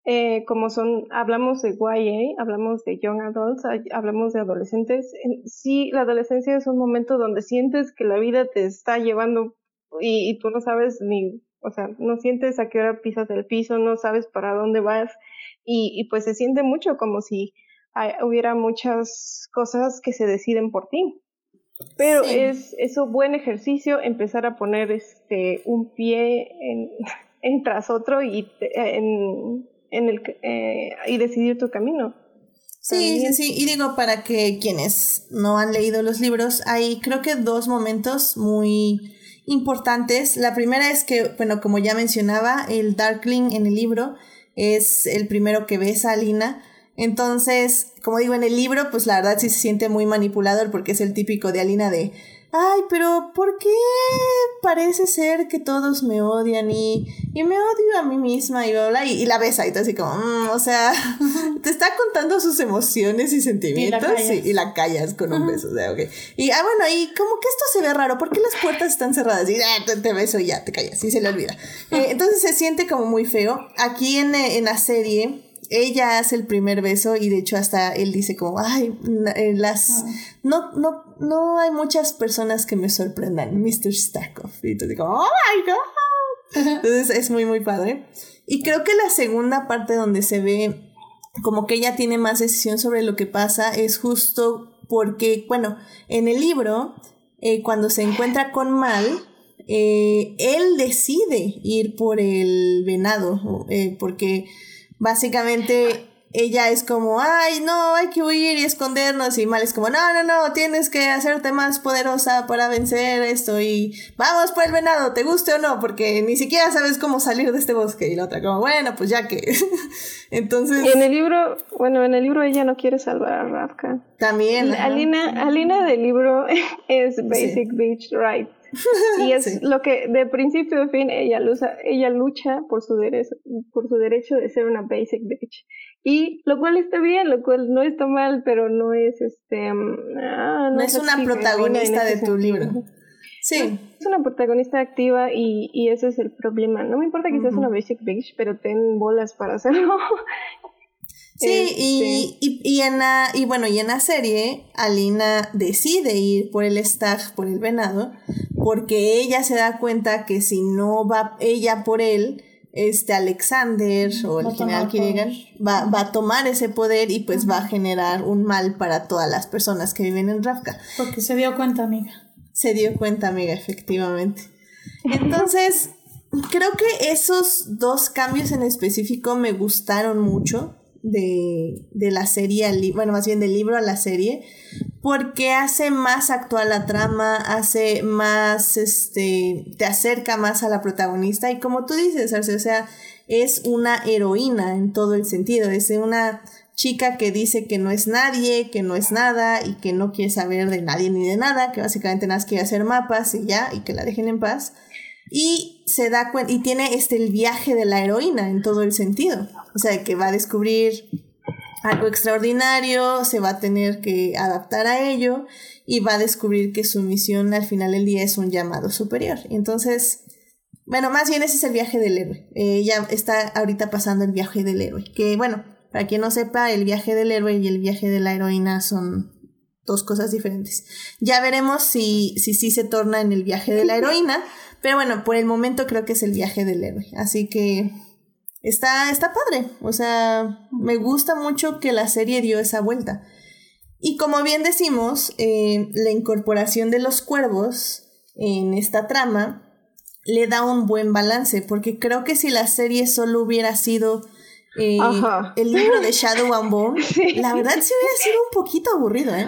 eh, como son, hablamos de YA, hablamos de young adults, hablamos de adolescentes. Sí, la adolescencia es un momento donde sientes que la vida te está llevando y, tú no sabes ni, o sea, no sientes a qué hora pisas el piso, no sabes para dónde vas y, y pues se siente mucho como si hubiera muchas cosas que se deciden por ti. Pero es, es un buen ejercicio empezar a poner este un pie en, *laughs* en tras otro y en, en el eh, y decidir tu camino. Sí, sí, sí. Y digo, para que quienes no han leído los libros, hay creo que dos momentos muy importantes. La primera es que, bueno, como ya mencionaba, el Darkling en el libro es el primero que ves a Alina entonces, como digo en el libro, pues la verdad sí se siente muy manipulador porque es el típico de Alina de, ay, pero ¿por qué parece ser que todos me odian y, y me odio a mí misma y bla, bla, y, y la besa y todo así como, mm, o sea, *laughs* te está contando sus emociones y sentimientos y la callas, con un beso, o sea, ok. Y, ah, bueno, y como que esto se ve raro, ¿por qué las puertas están cerradas? Y ah, te, beso y ya, te callas, y se le olvida. Eh, entonces se siente como muy feo. Aquí en, en la serie ella hace el primer beso y de hecho hasta él dice como, ay, eh, las, ah. no, no, no hay muchas personas que me sorprendan, Mr. Starkov. Y tú digo, oh my god. *laughs* Entonces es muy, muy padre. Y creo que la segunda parte donde se ve como que ella tiene más decisión sobre lo que pasa es justo porque, bueno, en el libro, eh, cuando se encuentra con Mal, eh, él decide ir por el venado, porque básicamente ella es como, ay, no, hay que huir y escondernos y Mal es como, no, no, no, tienes que hacerte más poderosa para vencer esto y vamos por el venado, te guste o no, porque ni siquiera sabes cómo salir de este bosque y la otra como, bueno, pues ya que. *laughs* Entonces... en el libro, bueno, en el libro ella no quiere salvar a Ravka. También. Alina, Alina del libro *laughs* es Basic Beach Right. *laughs* Y es lo que de principio a fin ella lucha, ella lucha por su derecho, por su derecho de ser una basic bitch. Y lo cual está bien, lo cual no está mal, pero no es este mm, ah, no, es una protagonista de tu libro. Sí. es una protagonista activa y, y ese es el problema. No me importa que seas una basic bitch, pero ten bolas para hacerlo. *laughs* Sí, y, este. y, y, en la, y bueno, y en la serie, Alina decide ir por el stag, por el venado, porque ella se da cuenta que si no va ella por él, este Alexander o el general Kirigan va, va, a tomar ese poder y pues va a generar un mal para todas las personas que viven en Rafka. Porque se dio cuenta, amiga. Se dio cuenta, amiga, efectivamente. Entonces, creo que esos dos cambios en específico me gustaron mucho de, de la serie, bueno, más bien del libro a la serie, porque hace más actual la trama, hace más, este, te acerca más a la protagonista y como tú dices, Arce, o sea, es una heroína en todo el sentido, es una chica que dice que no es nadie, que no es nada y que no quiere saber de nadie ni de nada, que básicamente nada más quiere hacer mapas y ya, y que la dejen en paz. Y se da cuenta, y tiene este el viaje de la heroína en todo el sentido. O sea, que va a descubrir algo extraordinario, se va a tener que adaptar a ello y va a descubrir que su misión al final del día es un llamado superior. Entonces, bueno, más bien ese es el viaje del héroe. Ella está ahorita pasando el viaje del héroe. Que bueno, para quien no sepa, el viaje del héroe y el viaje de la heroína son dos cosas diferentes. Ya veremos si sí si, se torna en el viaje de la heroína, pero bueno, por el momento creo que es el viaje del héroe. Así que está, está padre. O sea, me gusta mucho que la serie dio esa vuelta. Y como bien decimos, eh, la incorporación de los cuervos en esta trama le da un buen balance, porque creo que si la serie solo hubiera sido eh, el libro de Shadow and Bone, *laughs* la verdad sí hubiera sido un poquito aburrido, ¿eh?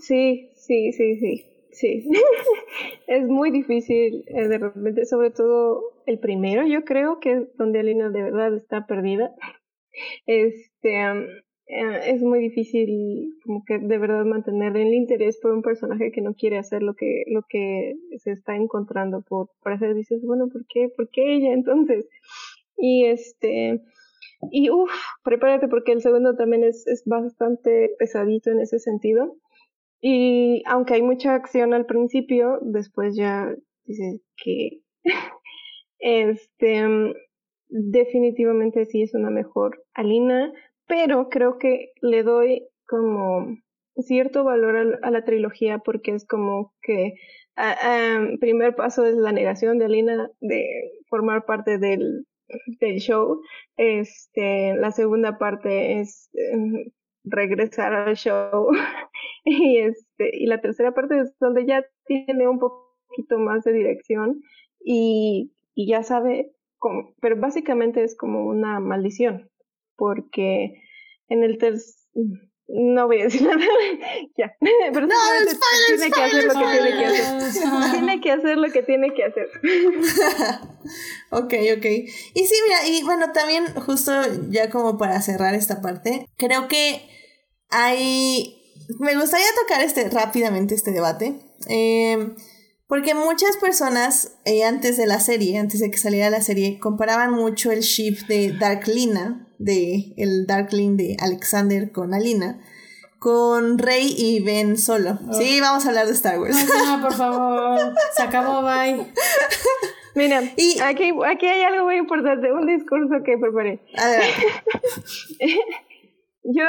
sí, sí, sí, sí. Sí, *laughs* es muy difícil eh, de repente, sobre todo el primero, yo creo que es donde Alina de verdad está perdida. *laughs* Este, eh, es muy difícil como que de verdad mantener el interés por un personaje que no quiere hacer lo que, lo que se está encontrando por, por hacer. Dices, bueno, ¿por qué? ¿Por qué ella entonces? Y este, y uff, prepárate porque el segundo también es, es bastante pesadito en ese sentido. Y aunque hay mucha acción al principio, después ya dices que *laughs* este definitivamente sí es una mejor Alina, pero creo que le doy como cierto valor a, la trilogía porque es como que el primer paso es la negación de Alina de formar parte del, del show. Este, la segunda parte es em, regresar al show. *laughs* y este, y la tercera parte es donde ya tiene un poquito más de dirección y, y ya sabe cómo, pero básicamente es como una maldición, porque en el tercer no voy a decir *laughs* nada. ya. *laughs* Pero no, tiene que hacer lo que tiene que hacer. tiene que hacer lo que tiene que hacer. *laughs* ok, ok. Y sí, mira, y bueno, también justo ya como para cerrar esta parte, creo que hay... Me gustaría tocar este rápidamente este debate. Eh, porque muchas personas, eh, antes de la serie, antes de que saliera la serie, comparaban mucho el ship de Darklina, de el Darkling de Alexander con Alina, con Rey y Ben solo. Oh. Sí, vamos a hablar de Star Wars. No, por favor. Se acabó, bye. *laughs* Mira, y, aquí, aquí hay algo muy importante, un discurso que preparé. *laughs* Yo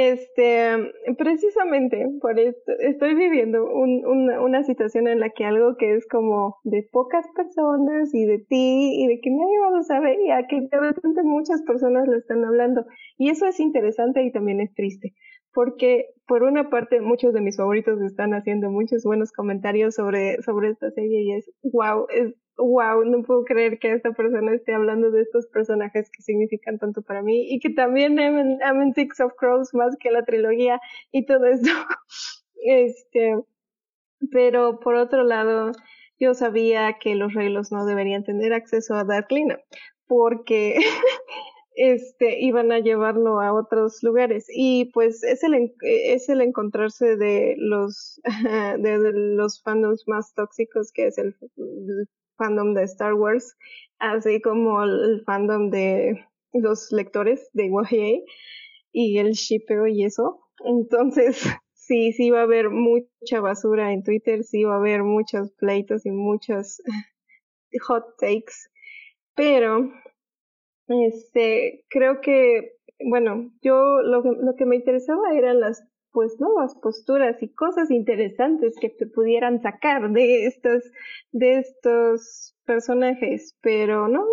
este, precisamente por esto, estoy viviendo un, una, situación en la que algo que es como de pocas personas y de ti y de que nadie más lo sabe y a que de repente muchas personas lo están hablando. Y eso es interesante y también es triste. Porque por una parte muchos de mis favoritos están haciendo muchos buenos comentarios sobre, sobre esta serie y es wow, es wow, no puedo creer que esta persona esté hablando de estos personajes que significan tanto para mí y que también amen, Six of Crows más que la trilogía y todo esto. *laughs* este, pero por otro lado, yo sabía que los reilos no deberían tener acceso a Darklina porque *laughs* este iban a llevarlo a otros lugares y pues es el es el encontrarse de los *laughs* de, los fandoms más tóxicos que es el fandom de Star Wars, así como el fandom de los lectores de YA y el shipeo y eso. Entonces, *laughs* sí, sí va a haber mucha basura en Twitter, sí va a haber muchos pleitos y muchos *laughs* hot takes, pero este creo que bueno, yo lo que, lo que me interesaba eran las pues nuevas posturas y cosas interesantes que te pudieran sacar de estos, de estos personajes, pero no,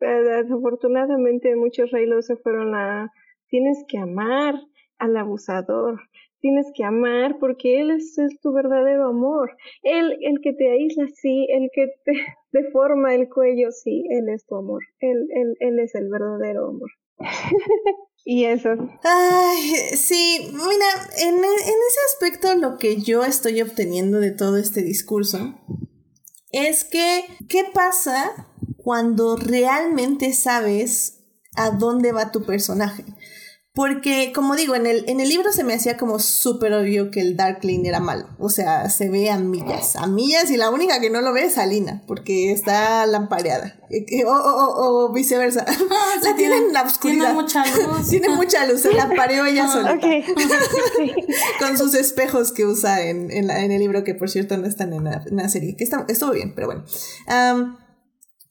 desafortunadamente muchos reilos se fueron a tienes que amar al abusador, tienes que amar porque él es, tu verdadero amor, él el que te aísla, sí, el que te *laughs* deforma el cuello, sí, él es tu amor, él, él, él es el verdadero amor. *laughs* Y eso. Ay, sí, mira, en, en, ese aspecto lo que yo estoy obteniendo de todo este discurso es que, ¿qué pasa cuando realmente sabes a dónde va tu personaje? Porque, como digo, en el, en el libro se me hacía como súper obvio que el Darkling era malo. O sea, se ve a millas, a millas, y la única que no lo ve es Alina, porque está lampareada. O, o, o viceversa. *laughs* la tiene en la oscuridad. Tiene mucha luz. *laughs* tiene mucha luz, se la pareó ella sola. *laughs* Con sus espejos que usa en, en, la, en, el libro, que por cierto no están en la, serie. Que está, estuvo bien, pero bueno.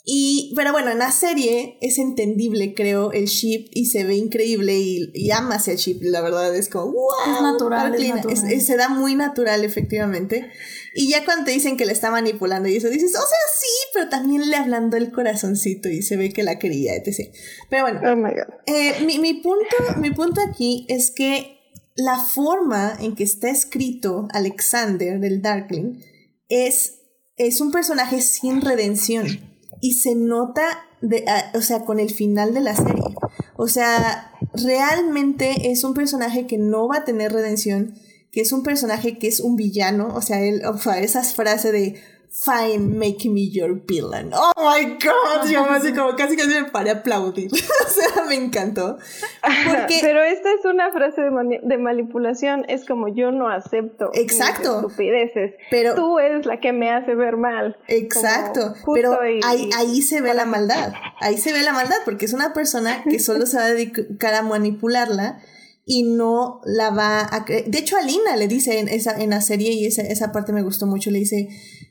Y, pero bueno, en la serie es entendible, creo, el ship y se ve increíble y, y amas el ship, la verdad es como, wow, es natural, es se da muy natural, efectivamente. Y ya cuando te dicen que le está manipulando y eso, dices, o sea, sí, pero también le hablando el corazoncito y se ve que la quería, etc. Pero bueno, oh eh, mi, mi, punto, mi punto aquí es que la forma en que está escrito Alexander del Darkling es, es un personaje sin redención y se nota, de, o sea, con el final de la serie. O sea, realmente es un personaje que no va a tener redención, que es un personaje que es un villano, o sea, él, o sea, esas frases de Fine, make me your villain. Oh my god, yo así como casi casi me paré a aplaudir. *laughs* o sea, me encantó. *laughs* Pero esta es una frase de, de, manipulación, es como yo no acepto. Exacto. Estupideces. Pero tú eres la que me hace ver mal. Exacto. Pero ahí, ahí se ve la maldad. Ahí se ve la maldad porque es una persona que solo se va a dedicar a manipularla y no la va a De hecho, Alina le dice en, esa, en la serie, y esa, esa parte me gustó mucho, le dice,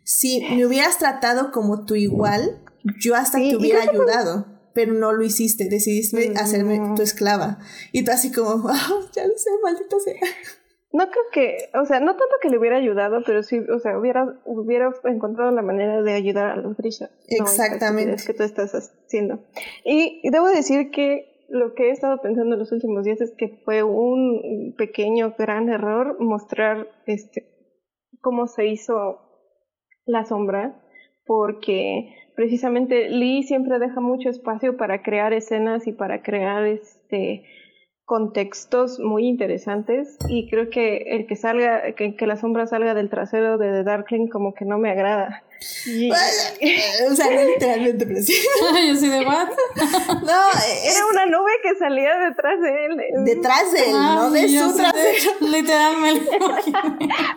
si me hubieras tratado como tu igual, yo hasta te hubiera ayudado, pero no lo hiciste, decidiste hacerme tu esclava. Y tú así como, *laughs* oh, ya lo sé, maldita sea. no creo que, o sea, no tanto que le hubiera ayudado, pero sí, o sea, hubiera, hubiera encontrado la manera de ayudar a los Grisha. Exactamente. No, que tú estás haciendo. Y, y debo decir que lo que he estado pensando en los últimos días es que fue un pequeño, gran error mostrar este cómo se hizo la sombra, porque precisamente Lee siempre deja mucho espacio para crear escenas y para crear este contextos muy interesantes y creo que el que salga, que, que, la sombra salga del trasero de The Darkling como que no me agrada. Y... *laughs* o sea, no *laughs* literalmente, pero sí. Yo soy de what? *laughs* No, es... era una nube que salía detrás de él. Detrás de él, ah, no de su trasero. De, literalmente.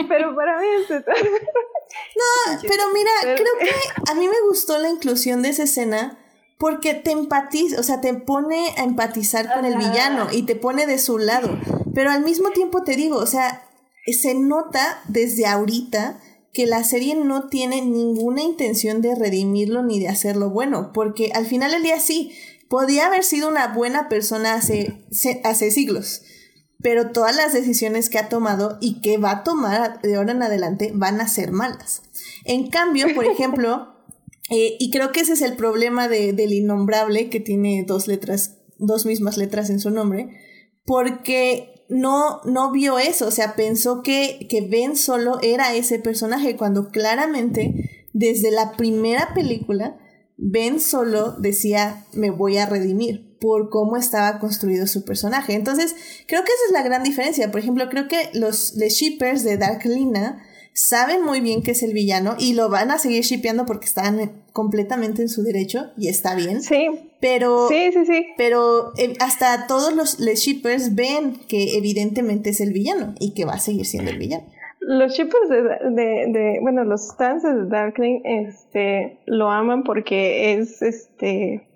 pero para mí es No, pero mira, creo que a mí me gustó la inclusión de esa escena porque te empatiza, o sea, te pone a empatizar con el villano y te pone de su lado. Pero al mismo tiempo te digo, o sea, se nota desde ahorita que la serie no tiene ninguna intención de redimirlo ni de hacerlo bueno, porque al final del día sí, podía haber sido una buena persona hace, hace siglos, pero todas las decisiones que ha tomado y que va a tomar de ahora en adelante van a ser malas. En cambio, por *laughs* ejemplo, eh, y creo que ese es el problema de, del innombrable, que tiene dos letras, dos mismas letras en su nombre, porque no, no vio eso, o sea, pensó que, que Ben solo era ese personaje, cuando claramente desde la primera película, Ben solo decía, me voy a redimir por cómo estaba construido su personaje. Entonces, creo que esa es la gran diferencia. Por ejemplo, creo que los, los shippers de Dark Lina saben muy bien que es el villano y lo van a seguir shipeando porque están completamente en su derecho y está bien. Sí. Pero, sí, sí, sí. pero eh, hasta todos los, los shippers ven que evidentemente es el villano y que va a seguir siendo el villano. Los shippers de, de, de, bueno, los stances de Darkling, este, lo aman porque es, este,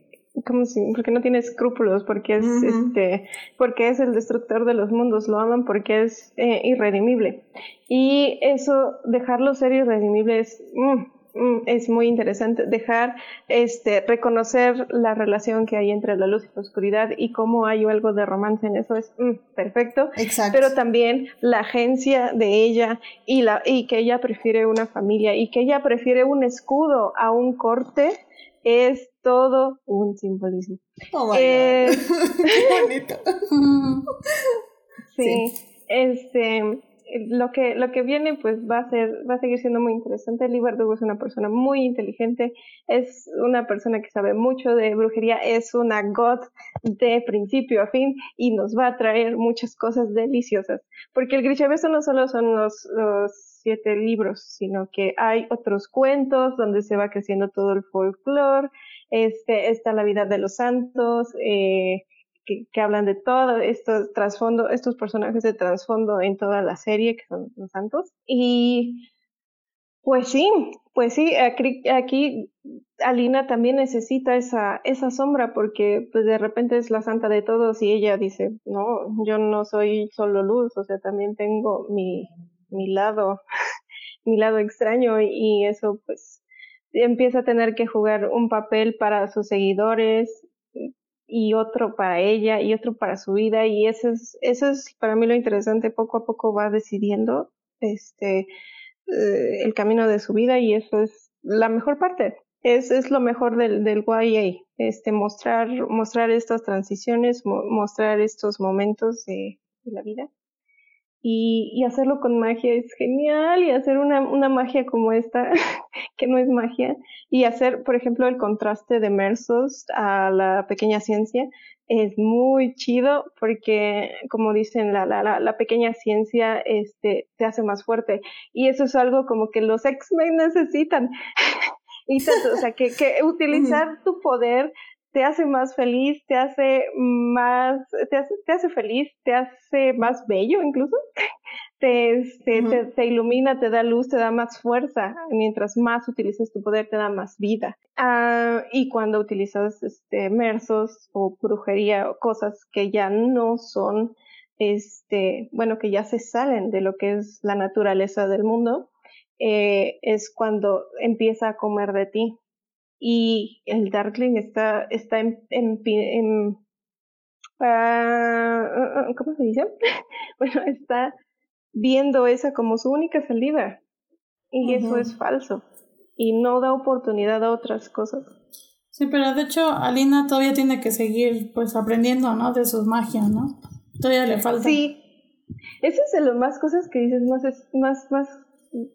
como si, porque no tiene escrúpulos, porque es, este, porque es el destructor de los mundos, lo aman porque es eh, irredimible. Y eso, dejarlo ser irredimible es, mm, mm, es muy interesante. Dejar, este, reconocer la relación que hay entre la luz y la oscuridad y cómo hay algo de romance en eso es mm, perfecto. Exacto. Pero también la agencia de ella y la, y que ella prefiere una familia y que ella prefiere un escudo a un corte es todo un simbolismo. Oh eh, *laughs* Qué bonito. sí, este lo que lo que viene pues va a ser va a seguir siendo muy interesante. Lee es una persona muy inteligente, es una persona que sabe mucho de brujería, es una god de principio a fin y nos va a traer muchas cosas deliciosas, porque el Grishabeso no solo son los, los siete libros, sino que hay otros cuentos donde se va creciendo todo el folclore, este, está la vida de los santos, eh, que, hablan de todo estos trasfondo, estos personajes de trasfondo en toda la serie, que son los santos. Y pues sí, pues sí, aquí, aquí, Alina también necesita esa, esa sombra porque pues de repente es la santa de todos y ella dice, no, yo no soy solo luz, o sea, también tengo mi, mi lado, *laughs* mi lado extraño y eso pues empieza a tener que jugar un papel para sus seguidores y otro para ella y otro para su vida y eso es, eso es para mí lo interesante, poco a poco va decidiendo este eh, el camino de su vida y eso es la mejor parte. Es, es lo mejor del, del YA, este, mostrar, mostrar estas transiciones, mostrar estos momentos de la vida y, y, hacerlo con magia es genial y hacer una, una magia como esta, *laughs* que no es magia, y hacer, por ejemplo, el contraste de Mersos a la pequeña ciencia es muy chido porque, como dicen, la, la, la, pequeña ciencia este, te hace más fuerte y eso es algo como que los X-Men necesitan. *laughs* y tanto, o sea, que, que utilizar tu poder te hace más feliz, te hace más, te hace, te hace feliz, te hace más bello incluso, *laughs* te, este, te, te, ilumina, te da luz, te da más fuerza. Mientras más utilizas tu poder, te da más vida. Ah, y cuando utilizas este, mersos o brujería o cosas que ya no son, este, bueno, que ya se salen de lo que es la naturaleza del mundo, eh, es cuando empieza a comer de ti y el Darkling está, está en, en, en uh, ¿cómo se dice? *laughs* bueno, está viendo esa como su única salida. Y eso es falso. Y no da oportunidad a otras cosas. Sí, pero de hecho Alina todavía tiene que seguir pues aprendiendo, ¿no? De sus magias, ¿no? Todavía le falta. Sí. Eso es de lo más cosas que dices más, más, más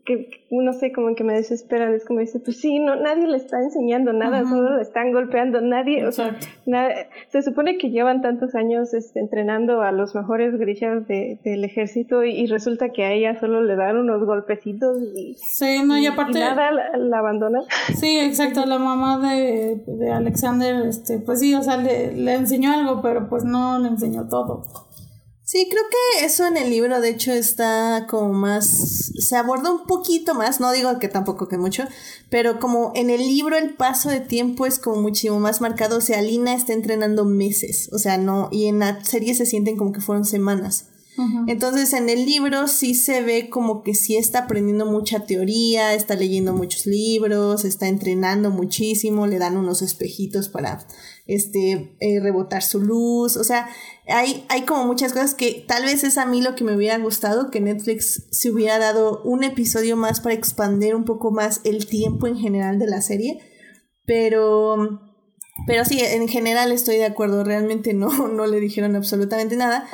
que, no sé, como que me desespera, es como dice, pues sí, no, nadie le está enseñando nada, solo le están golpeando, nadie, o sea, se supone que llevan tantos años este, entrenando a los mejores grishas de, del ejército y, resulta que a ella solo le dan unos golpecitos y, sí, no, y, aparte, nada la, abandona. Sí, exacto, la mamá de, de Alexander, este, pues sí, o sea, le, le enseñó algo, pero pues no le enseñó todo. Sí, creo que eso en el libro de hecho está como más, se aborda un poquito más, no digo que tampoco que mucho, pero como en el libro el paso de tiempo es como muchísimo más marcado, o sea, Lina está entrenando meses, o sea, no, y en la serie se sienten como que fueron semanas. Entonces en el libro sí se ve como que sí está aprendiendo mucha teoría, está leyendo muchos libros, está entrenando muchísimo, le dan unos espejitos para este eh, rebotar su luz, o sea, hay, hay como muchas cosas que tal vez es a mí lo que me hubiera gustado, que Netflix se hubiera dado un episodio más para expandir un poco más el tiempo en general de la serie, pero... Pero sí, en general estoy de acuerdo, realmente no, *laughs* no le dijeron absolutamente nada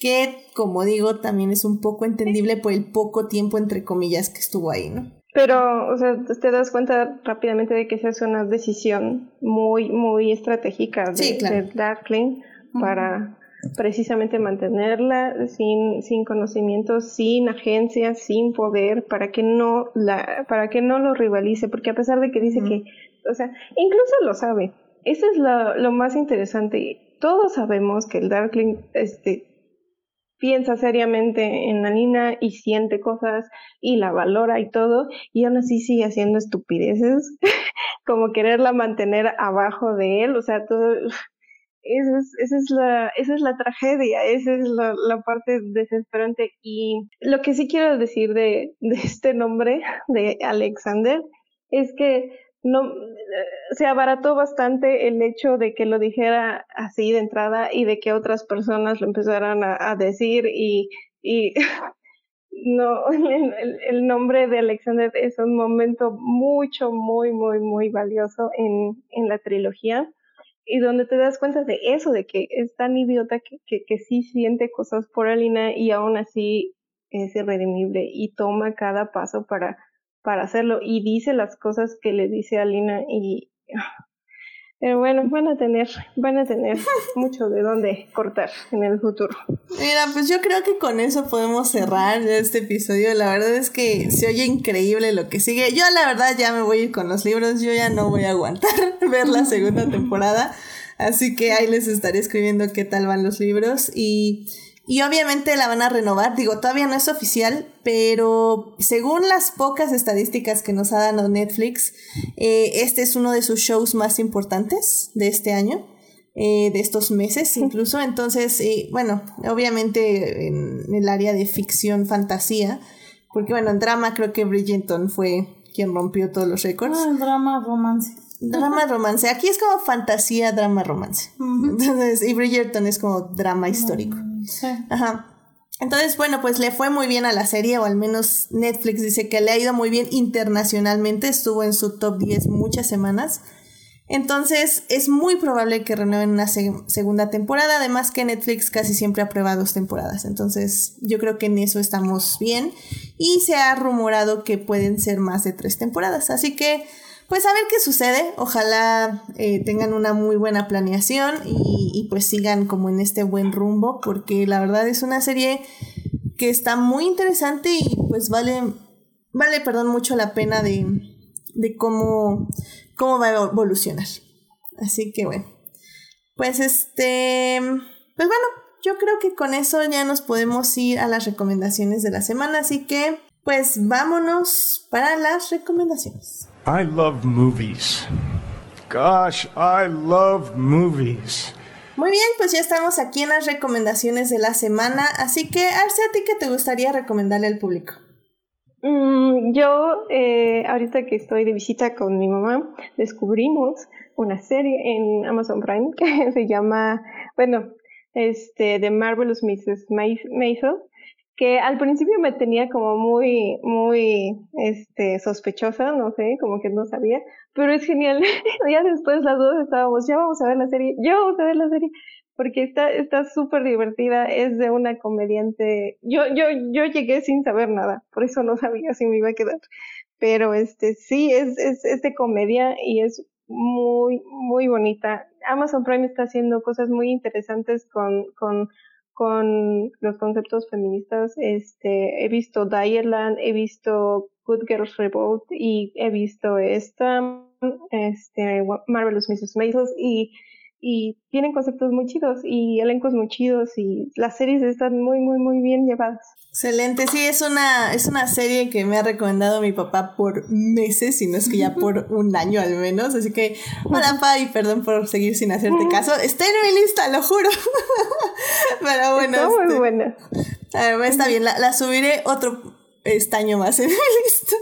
que como digo también es un poco entendible por el poco tiempo entre comillas que estuvo ahí, ¿no? Pero, o sea, te das cuenta rápidamente de que esa es una decisión muy, muy estratégica de, Darkling para precisamente mantenerla sin, sin conocimiento, sin agencia, sin poder, para que no la, para que no lo rivalice, porque a pesar de que dice que, o sea, incluso lo sabe. Eso es lo, lo más interesante. Todos sabemos que el Darkling, este, piensa seriamente en la Nina y siente cosas y la valora y todo, y aún así sigue haciendo estupideces, *laughs* como quererla mantener abajo de él, o sea, todo, esa es, esa es, la, esa es la tragedia, esa es la, la, parte desesperante. Y lo que sí quiero decir de, de este nombre, de Alexander, es que no se abarató bastante el hecho de que lo dijera así de entrada y de que otras personas lo empezaran a, decir y, y *laughs* no el, el, nombre de Alexander es un momento mucho muy muy muy valioso en, en la trilogía y donde te das cuenta de eso de que es tan idiota que, que, que sí siente cosas por Alina y aún así es irredimible y toma cada paso para para hacerlo y dice las cosas que le dice a Lina y pero bueno, van a tener, van a tener *laughs* mucho de dónde cortar en el futuro. Mira, pues yo creo que con eso podemos cerrar este episodio. La verdad es que se oye increíble lo que sigue. Yo la verdad ya me voy a ir con los libros, yo ya no voy a aguantar *laughs* ver la segunda temporada. Así que ahí les estaré escribiendo qué tal van los libros y y obviamente la van a renovar, digo, todavía no es oficial, pero según las pocas estadísticas que nos ha dado Netflix, eh, este es uno de sus shows más importantes de este año. Eh, de estos meses incluso. Entonces, eh, bueno, obviamente en el área de ficción, fantasía, porque bueno, en drama creo que Bridgerton fue quien rompió todos los récords. Ah, drama, romance. Drama, romance. Aquí es como fantasía, drama, romance. Entonces, y Bridgerton es como drama histórico. Ajá. Entonces, bueno, pues le fue muy bien a la serie, o al menos Netflix dice que le ha ido muy bien internacionalmente, estuvo en su top 10 muchas semanas. Entonces, es muy probable que renueven una segunda temporada, además que Netflix casi siempre aprueba dos temporadas. Entonces, yo creo que en eso estamos bien. Y se ha rumorado que pueden ser más de tres temporadas. Así que, pues a ver qué sucede. Ojalá eh, tengan una muy buena planeación y, pues sigan como en este buen rumbo, porque la verdad es una serie que está muy interesante y pues vale, vale, perdón, mucho la pena de, de cómo, cómo va a evolucionar. Así que bueno, pues este, pues bueno, yo creo que con eso ya nos podemos ir a las recomendaciones de la semana, así que pues vámonos para las recomendaciones. I love movies. Gosh, I love movies. Muy bien, pues ya estamos aquí en las recomendaciones de la semana, así que Arce, ¿a ti qué te gustaría recomendarle al público? Mm, yo, eh, ahorita que estoy de visita con mi mamá, descubrimos una serie en Amazon Prime *laughs* que se llama, bueno, este, The Marvelous Mrs. Maisel, que al principio me tenía como muy, muy, este, sospechosa, no sé, como que no sabía, pero es genial. *laughs* ya después las dos estábamos, ya vamos a ver la serie, ya vamos a ver la serie, porque está, está súper divertida, es de una comediante, yo, yo, yo llegué sin saber nada, por eso no sabía si me iba a quedar, pero este, sí, es, es, es de comedia y es muy, muy bonita. Amazon Prime está haciendo cosas muy interesantes con, con con los conceptos feministas. Este, he visto Direland, he visto Good Girls Revolt y he visto esta, este, Marvelous Mrs. Maisels y y tienen conceptos muy chidos y elencos muy chidos y las series están muy muy muy bien llevadas. Excelente, sí, es una, es una serie que me ha recomendado mi papá por meses, si no es que ya por *laughs* un año al menos, así que hola pa y perdón por seguir sin hacerte *laughs* caso, está en mi lista, lo juro. *laughs* Pero bueno. Está muy este, buena. está bien, la, la subiré otro estaño más *laughs* en mi lista.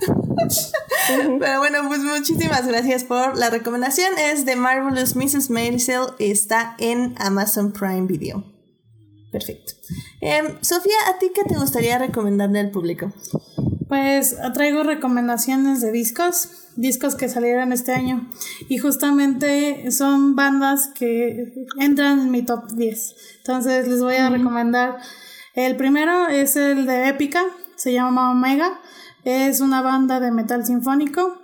Pero bueno, pues muchísimas gracias por la recomendación. Es de Marvelous Mrs. Maisel. Está en Amazon Prime Video. Perfecto. Em, Sofía, ¿a ti qué te gustaría recomendarle al público? Pues traigo recomendaciones de discos, discos que salieron este año. Y justamente son bandas que entran en mi top 10. Entonces les voy a recomendar. El primero es el de Épica, se llama Omega. Es una banda de metal sinfónico.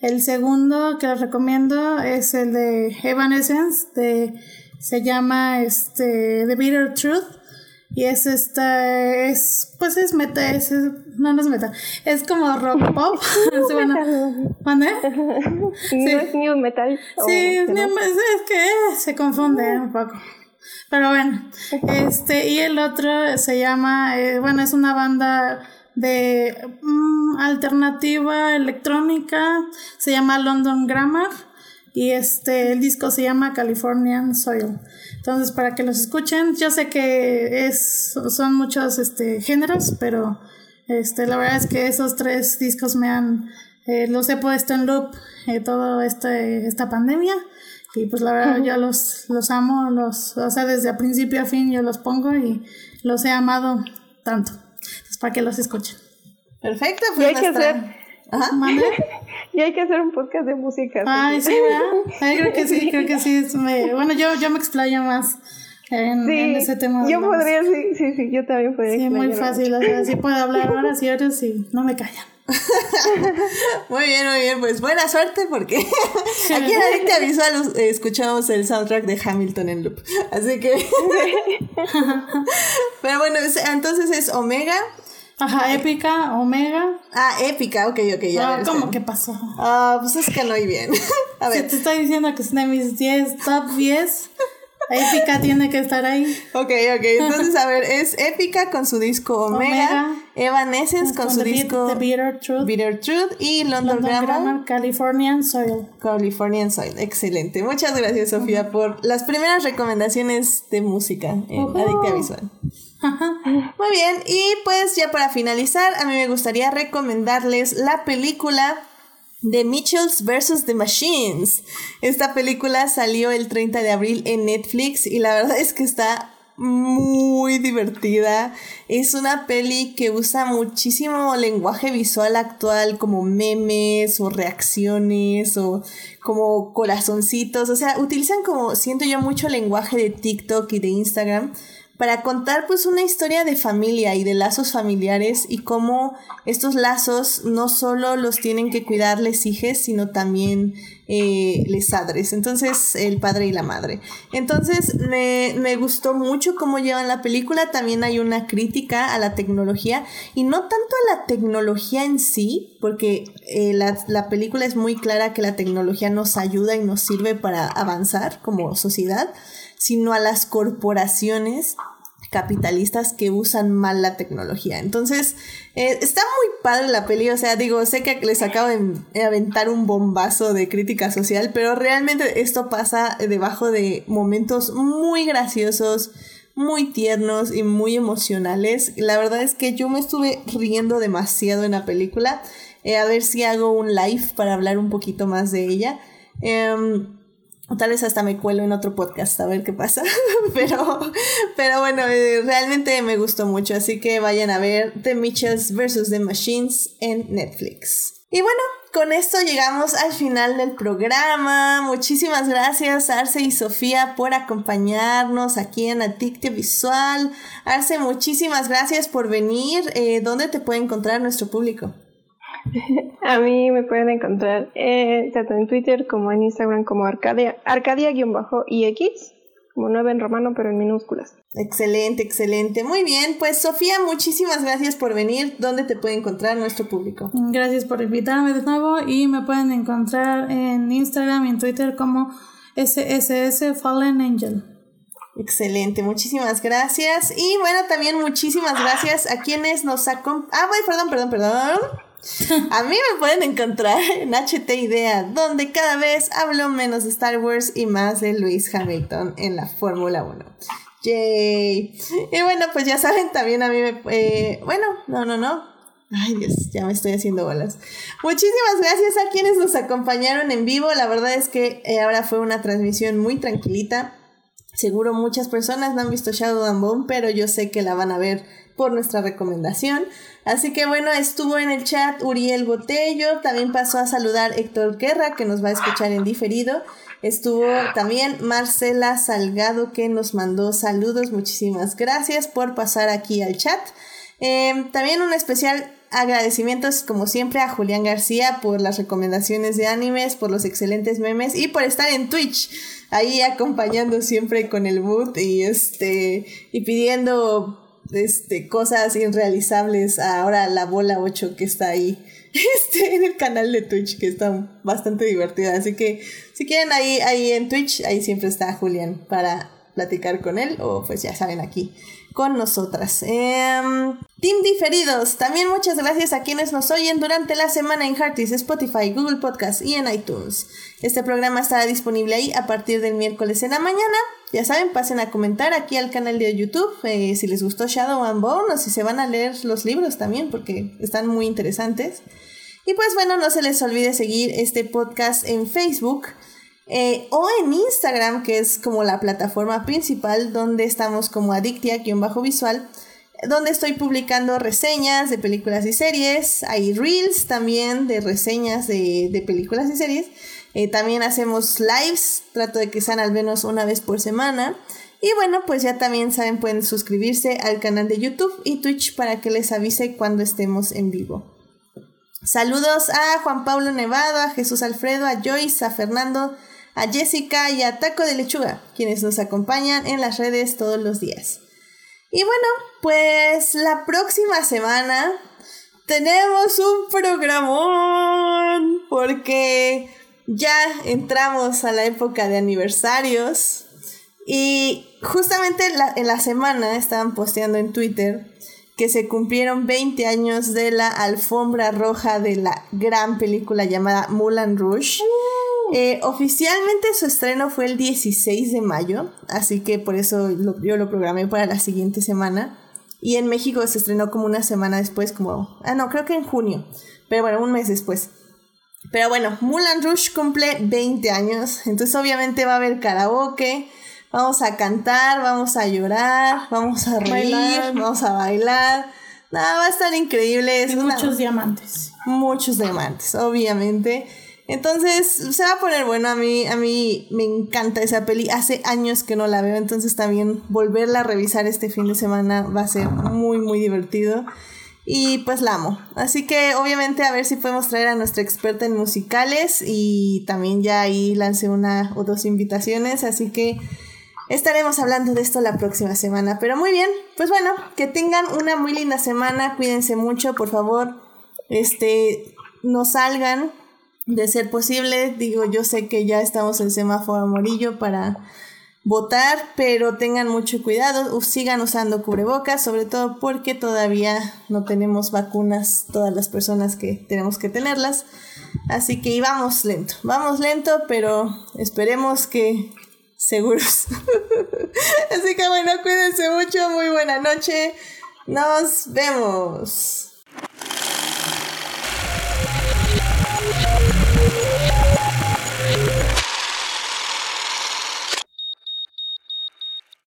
El segundo que les recomiendo es el de Evanescence, de, se llama este, The Bitter Truth. Y es esta, es, pues es metal, es, no, no es metal, es como rock *laughs* pop. *laughs* *laughs* sí, bueno, No es new metal. Sí, es, es que se confunde un poco. Pero bueno, este, y el otro se llama, eh, bueno, es una banda de mm, alternativa electrónica, se llama London Grammar y este el disco se llama Californian Soil. Entonces, para que los escuchen, yo sé que es son muchos este géneros, pero este la verdad es que esos tres discos me han eh, los he puesto en loop eh, toda este, esta pandemia y pues la verdad yo los, los amo, los, o sea, desde a principio a fin yo los pongo y los he amado tanto para que los escuchen. Perfecto, pues y hay que hacer. *laughs* y hay que hacer un podcast de música. Ay, sí, ¿verdad? *laughs* creo que sí, creo que sí. Bueno, yo, yo me explayo más en, ese tema. Yo podría, sí, sí, sí, yo también podría. Sí, muy fácil, o sea, sí puedo hablar horas y horas y no me callan. *laughs* muy bien, muy bien, pues buena suerte porque *laughs* aquí en Adicta Visual escuchamos el soundtrack de Hamilton en loop. Así que. *laughs* Pero bueno, entonces es Omega. Ajá, épica, omega. Ah, épica, ok, ok, ya. Ah, ¿Cómo que pasó? Ah, pues es que no hay bien. A ver. te estoy diciendo que es de mis 10, top 10. Épica tiene que estar ahí. Ok, ok. Entonces, a ver, es Épica con su disco Omega, Evanescence con, su disco The Bitter Truth, Bitter Truth y London, Grammar, Californian Soil. Californian Soil, excelente. Muchas gracias, Sofía, por las primeras recomendaciones de música en Adictia Visual. Muy bien, y pues ya para finalizar, a mí me gustaría recomendarles la película The Mitchells vs. The Machines. Esta película salió el 30 de abril en Netflix y la verdad es que está muy divertida. Es una peli que usa muchísimo lenguaje visual actual como memes o reacciones o como corazoncitos. O sea, utilizan como, siento yo, mucho lenguaje de TikTok y de Instagram para contar pues una historia de familia y de lazos familiares y cómo estos lazos no solo los tienen que cuidar les hijos, sino también eh, les padres, entonces el padre y la madre. Entonces me, gustó mucho cómo llevan la película, también hay una crítica a la tecnología y no tanto a la tecnología en sí, porque eh, la, la película es muy clara que la tecnología nos ayuda y nos sirve para avanzar como sociedad, sino a las corporaciones capitalistas que usan mal la tecnología. Entonces, eh, está muy padre la peli, o sea, digo, sé que les acabo de aventar un bombazo de crítica social, pero realmente esto pasa debajo de momentos muy graciosos, muy tiernos y muy emocionales. La verdad es que yo me estuve riendo demasiado en la película. Eh, a ver si hago un live para hablar un poquito más de ella. Em, tal vez hasta me cuelo en otro podcast a ver qué pasa. *laughs* pero, pero bueno, eh, realmente me gustó mucho. Así que vayan a ver The Mitchells vs. The Machines en Netflix. Y bueno, con esto llegamos al final del programa. Muchísimas gracias Arce y Sofía por acompañarnos aquí en Adictio Visual. Arce, muchísimas gracias por venir. Eh, ¿Dónde te puede encontrar nuestro público? *laughs* A mí me pueden encontrar eh, tanto en Twitter como en Instagram como Arcadia, Arcadia-IX, como 9 en romano pero en minúsculas. Excelente, excelente. Muy bien, pues Sofía, muchísimas gracias por venir. ¿Dónde te puede encontrar nuestro público? Gracias por invitarme de nuevo y me pueden encontrar en Instagram y en Twitter como SSS Fallen Angel. Excelente, muchísimas gracias. Y bueno, también muchísimas gracias a quienes nos acompañan. Ah, perdón, perdón, perdón. *laughs* A mí me pueden encontrar en HT Idea, donde cada vez hablo menos de Star Wars y más de Luis Hamilton en la Fórmula 1. Yay. Y bueno, pues ya saben, también a mí me... Eh, bueno, no, no, no. Ay Dios, ya me estoy haciendo bolas. Muchísimas gracias a quienes nos acompañaron en vivo. La verdad es que eh, ahora fue una transmisión muy tranquilita. Seguro muchas personas no han visto Shadow and Bone, pero yo sé que la van a ver por nuestra recomendación. Así que bueno, estuvo en el chat Uriel Botello, también pasó a saludar Héctor Guerra, que nos va a escuchar en diferido. Estuvo también Marcela Salgado, que nos mandó saludos. Muchísimas gracias por pasar aquí al chat. Em, también un especial agradecimientos, como siempre, a Julián García por las recomendaciones de animes, por los excelentes memes y por estar en Twitch ahí acompañando siempre con el boot y este y pidiendo este, cosas irrealizables ahora la bola 8 que está ahí *laughs* este, en el canal de Twitch que está bastante divertida. Así que si quieren ahí, ahí en Twitch, ahí siempre está Julián para platicar con él o pues ya saben aquí con nosotras. Em, team Diferidos, también muchas gracias a quienes nos oyen durante la semana en Heartis, Spotify, Google Podcast y en iTunes. Este programa estará disponible ahí a partir del miércoles en la mañana. Ya saben, pasen a comentar aquí al canal de YouTube eh, si les gustó Shadow and Bone o si se van a leer los libros también porque están muy interesantes. Y pues bueno, no se les olvide seguir este podcast en Facebook. Eh, o en Instagram, que es como la plataforma principal donde estamos como Adictia-visual, donde estoy publicando reseñas de películas y series. Hay reels también de reseñas de, películas y series. Eh, también hacemos lives, trato de que sean al menos una vez por semana. Y bueno, pues ya también saben, pueden suscribirse al canal de YouTube y Twitch para que les avise cuando estemos en vivo. Saludos a Juan Pablo Nevado, a Jesús Alfredo, a Joyce, a Fernando, a Jessica y a Taco de Lechuga, quienes nos acompañan en las redes todos los días. Y bueno, pues la próxima semana tenemos un programón porque ya entramos a la época de aniversarios y justamente en la semana estaban posteando en Twitter que se cumplieron 20 años de la alfombra roja de la gran película llamada Mulan Rouge. Eh, oficialmente su estreno fue el 16 de mayo, así que por eso yo lo programé para la siguiente semana. Y en México se estrenó como una semana después, como... Ah, no, creo que en junio. Pero bueno, un mes después. Pero bueno, Mulan Rush cumple 20 años, entonces obviamente va a haber karaoke, vamos a cantar, vamos a llorar, vamos a reír, vamos a bailar. Nada, va a estar increíble. muchos diamantes. Muchos diamantes, obviamente. Entonces, se va a poner bueno. A mí, a mí me encanta esa peli. Hace años que no la veo, entonces también volverla a revisar este fin de semana va a ser muy, muy divertido. Y pues la amo. Así que obviamente a ver si podemos traer a nuestra experta en musicales y también ya ahí lancé una o dos invitaciones. Así que estaremos hablando de esto la próxima semana. Pero muy bien, pues bueno, que tengan una muy linda semana. Cuídense mucho, por favor. Este, no salgan, de ser posible. Digo, yo sé que ya estamos en semáforo amarillo para votar, pero tengan mucho cuidado, sigan usando cubrebocas, sobre todo porque todavía no tenemos vacunas todas las personas que tenemos que tenerlas. Así que vamos lento, vamos lento, pero esperemos que seguros. *laughs* Así que bueno, cuídense mucho, muy buena noche, nos vemos.